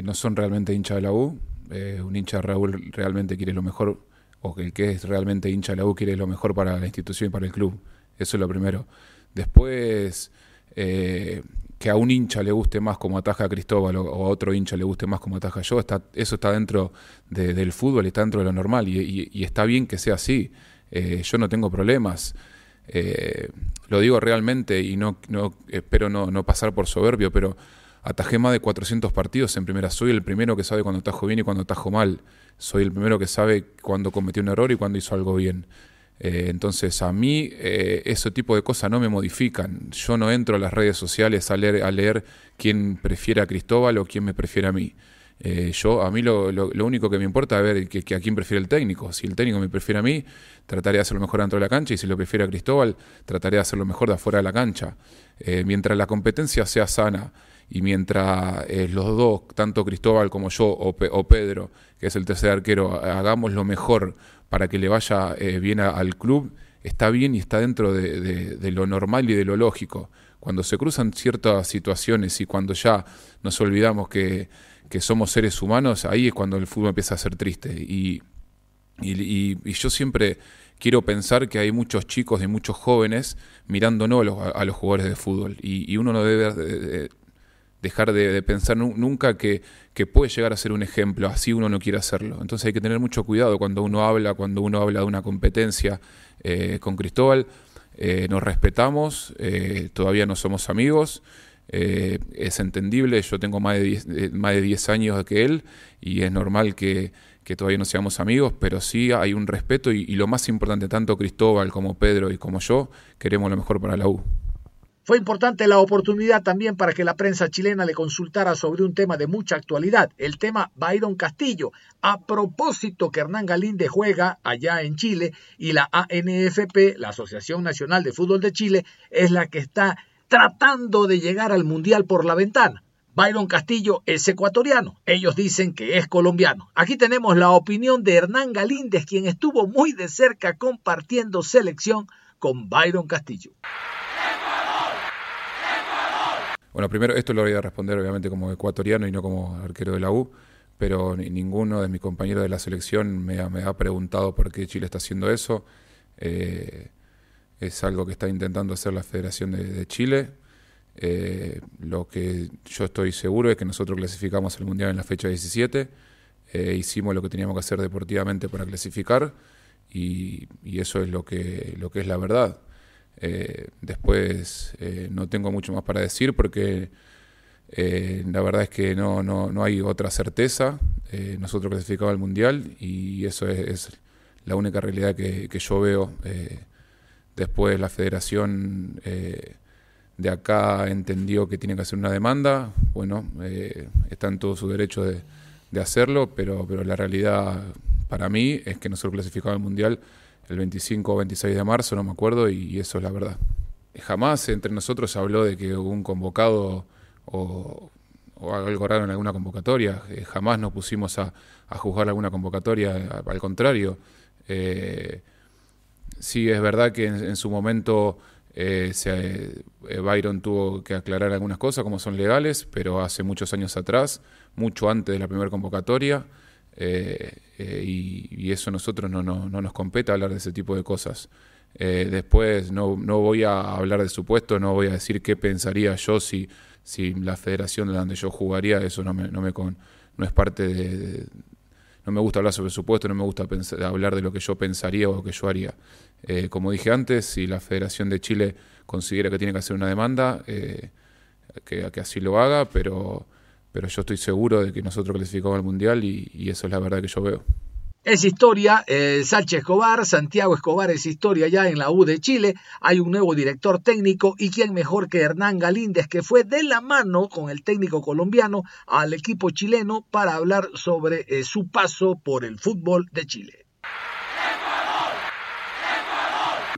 no son realmente hinchas de la U, eh, un hincha Raúl realmente quiere lo mejor, o que el que es realmente hincha de la U quiere lo mejor para la institución y para el club. Eso es lo primero. Después, eh, que a un hincha le guste más como ataja a Cristóbal o, a otro hincha le guste más como ataja yo, eso está dentro del fútbol, está dentro de lo normal y, está bien que sea así. Eh, yo no tengo problemas. lo digo realmente y no, no espero no, no pasar por soberbio, pero atajé más de 400 partidos en primera. Soy el primero que sabe cuando atajo bien y cuando atajo mal. Soy el primero que sabe cuando cometió un error y cuando hizo algo bien. Eh, entonces a mí eh, ese tipo de cosas no me modifican. Yo no entro a las redes sociales a leer, a leer quién prefiere a Cristóbal o quién me prefiere a mí. Eh, yo a mí lo, único que me importa es ver que, a quién prefiere el técnico. Si el técnico me prefiere a mí, trataré de hacerlo mejor dentro de la cancha y si lo prefiere a Cristóbal, trataré de hacerlo mejor de afuera de la cancha. mientras la competencia sea sana y mientras eh, los dos, tanto Cristóbal como yo o, Pedro, que es el tercer arquero, hagamos lo mejor para que le vaya eh, bien al club, está bien y está dentro de, lo normal y de lo lógico. Cuando se cruzan ciertas situaciones y cuando ya nos olvidamos que, somos seres humanos, ahí es cuando el fútbol empieza a ser triste. Y, y, yo siempre quiero pensar que hay muchos chicos y muchos jóvenes mirándonos a los, a los jugadores de fútbol. Y, uno no debe dejar de, pensar nunca que, puede llegar a ser un ejemplo, así uno no quiere hacerlo. Entonces hay que tener mucho cuidado cuando uno habla, cuando uno habla de una competencia eh, con Cristóbal. Eh, nos respetamos, eh, todavía no somos amigos, es entendible, yo tengo más de 10 más de diez años que él y es normal que, todavía no seamos amigos, pero sí hay un respeto y, y lo más importante, tanto Cristóbal como Pedro y como yo, queremos lo mejor para la U. Fue importante la oportunidad también para que la prensa chilena le consultara sobre un tema de mucha actualidad, el tema Byron Castillo. A propósito que Hernán Galíndez juega allá en Chile y la ANFP, la Asociación Nacional de Fútbol de Chile, es la que está tratando de llegar al Mundial por la ventana. Byron Castillo es ecuatoriano, ellos dicen que es colombiano. Aquí tenemos la opinión de Hernán Galíndez, quien estuvo muy de cerca compartiendo selección con Byron Castillo. Bueno, primero esto lo voy a responder obviamente como ecuatoriano y no como arquero de la U, pero ninguno de mis compañeros de la selección me ha, preguntado por qué Chile está haciendo eso. Eh, es algo que está intentando hacer la Federación de, Chile. Eh, lo que yo estoy seguro es que nosotros clasificamos el Mundial en la fecha 17, eh, hicimos lo que teníamos que hacer deportivamente para clasificar y, eso es lo que, lo que es la verdad. Eh, después no tengo mucho más para decir porque la verdad es que no, no, no hay otra certeza. nosotros clasificamos al Mundial y eso es, la única realidad que, que yo veo. Después la federación de acá entendió que tiene que hacer una demanda. Bueno, está en todo su derecho de, de hacerlo, pero, pero la realidad para mí es que nosotros clasificamos al Mundial el 25 o 26 de marzo, no me acuerdo, y, eso es la verdad. Jamás entre nosotros se habló de que hubo un convocado o, algo raro en alguna convocatoria. Eh, jamás nos pusimos a, juzgar alguna convocatoria, al contrario. Eh, sí, es verdad que en, su momento eh, Byron tuvo que aclarar algunas cosas como son legales, pero hace muchos años atrás, mucho antes de la primera convocatoria, eh, eh, y, eso a nosotros no, no, no, nos compete hablar de ese tipo de cosas. Eh, después no, voy a hablar de supuesto, no voy a decir qué pensaría yo si, la federación de donde yo jugaría, eso no, me con, no es parte de, No me gusta hablar sobre supuesto, no me gusta hablar de lo que yo pensaría o lo que yo haría. como dije antes, si la Federación de Chile considera que tiene que hacer una demanda, que, que así lo haga, pero pero yo estoy seguro de que nosotros clasificamos al Mundial y, eso es la verdad que yo veo. Es historia, eh, Sánchez Escobar, Santiago Escobar es historia ya en la U de Chile, hay un nuevo director técnico y quién mejor que Hernán Galíndez que fue de la mano con el técnico colombiano al equipo chileno para hablar sobre eh, su paso por el fútbol de Chile.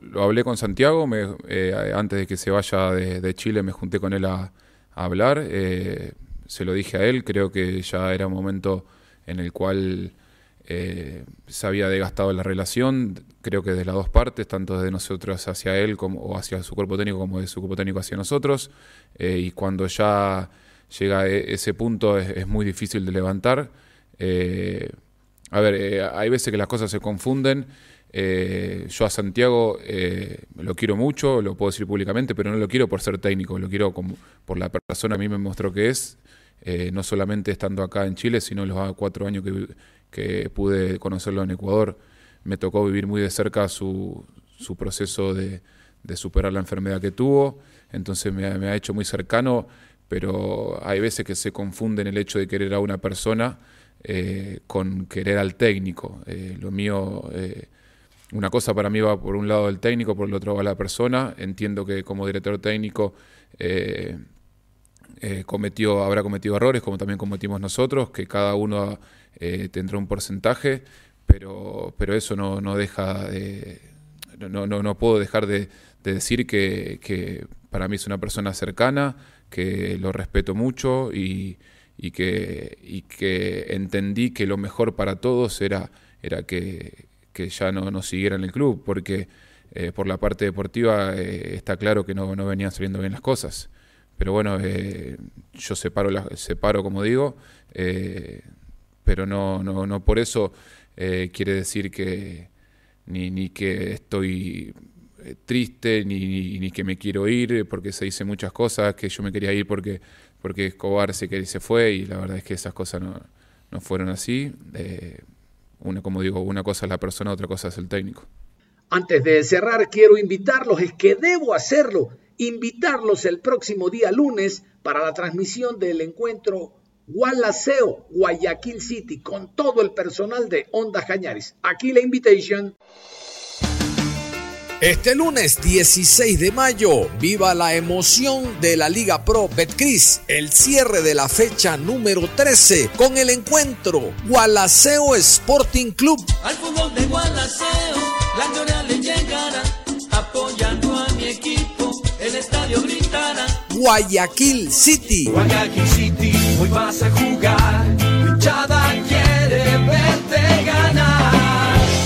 Lo hablé con Santiago, eh, antes de que se vaya de, Chile me junté con él a, hablar se lo dije a él, creo que ya era un momento en el cual eh, se había desgastado la relación, creo que de las dos partes, tanto de nosotros hacia él como, o hacia su cuerpo técnico como de su cuerpo técnico hacia nosotros, eh, y cuando ya llega e, ese punto es, muy difícil de levantar. Eh, a ver, hay veces que las cosas se confunden. yo a Santiago lo quiero mucho, lo puedo decir públicamente, pero no lo quiero por ser técnico, lo quiero como, por la persona que a mí me mostró que es. No solamente estando acá en Chile, sino los cuatro años que, pude conocerlo en Ecuador. Me tocó vivir muy de cerca su, su proceso de, superar la enfermedad que tuvo, entonces me, ha hecho muy cercano, pero hay veces que se confunden el hecho de querer a una persona eh, con querer al técnico. Eh, lo mío, una cosa para mí va por un lado el técnico, por el otro va la persona. Entiendo que como director técnico eh, cometió, habrá cometido errores, como también cometimos nosotros, que cada uno eh, tendrá un porcentaje, pero, pero eso no, no deja de, no, no, no puedo dejar de, decir que, que, para mí es una persona cercana, que lo respeto mucho y, y, que, y que entendí que lo mejor para todos era, era que, que ya no, no siguiera en el club, porque eh, por la parte deportiva está claro que no, no venían saliendo bien las cosas. Pero bueno, eh, yo separo, la, separo como digo, eh, pero no, no, no por eso eh, quiere decir que ni, ni que estoy triste, ni, ni, que me quiero ir, porque se dice muchas cosas, que yo me quería ir porque, porque Escobar se, que se fue, y la verdad es que esas cosas no, no fueron así. una, como digo, una cosa es la persona, otra cosa es el técnico. Antes de cerrar, quiero invitarlos, es que debo hacerlo invitarlos el próximo día lunes para la transmisión del encuentro Gualaceo, Guayaquil City, con todo el personal de Onda Cañaris. Aquí la invitation. Este lunes 16 de mayo, viva la emoción de la Liga Pro Betcris, el cierre de la fecha número 13 con el encuentro Gualaceo Sporting Club. Al fútbol de Gualaceo, la Guayaquil City. Guayaquil City, hoy vas a jugar. Hinchada quiere verte ganar.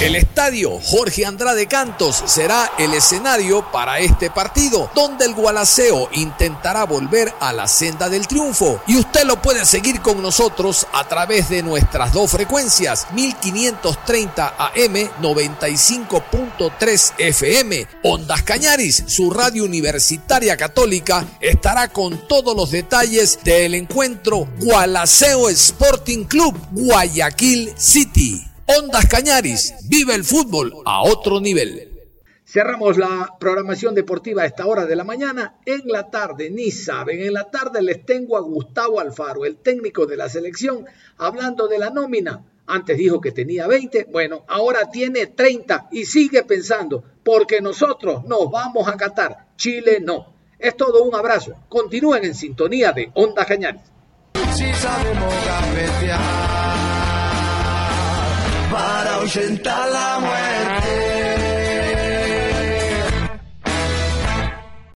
El estadio Jorge Andrade Cantos será el escenario para este partido, donde el Gualaceo intentará volver a la senda del triunfo. Y usted lo puede seguir con nosotros a través de nuestras dos frecuencias, 1530 AM, 95.3 FM. Ondas Cañaris, su radio universitaria católica, estará con todos los detalles del encuentro Gualaceo Sporting Club Guayaquil City. Ondas Cañaris, vive el fútbol a otro nivel. Cerramos la programación deportiva a esta hora de la mañana. En la tarde, ni saben, en la tarde les tengo a Gustavo Alfaro, el técnico de la selección, hablando de la nómina. Antes dijo que tenía 20, bueno, ahora tiene 30 y sigue pensando, porque nosotros nos vamos a Qatar, Chile no. Es todo un abrazo. Continúen en sintonía de Ondas Cañaris. Si sabemos ahuyentar la muerte.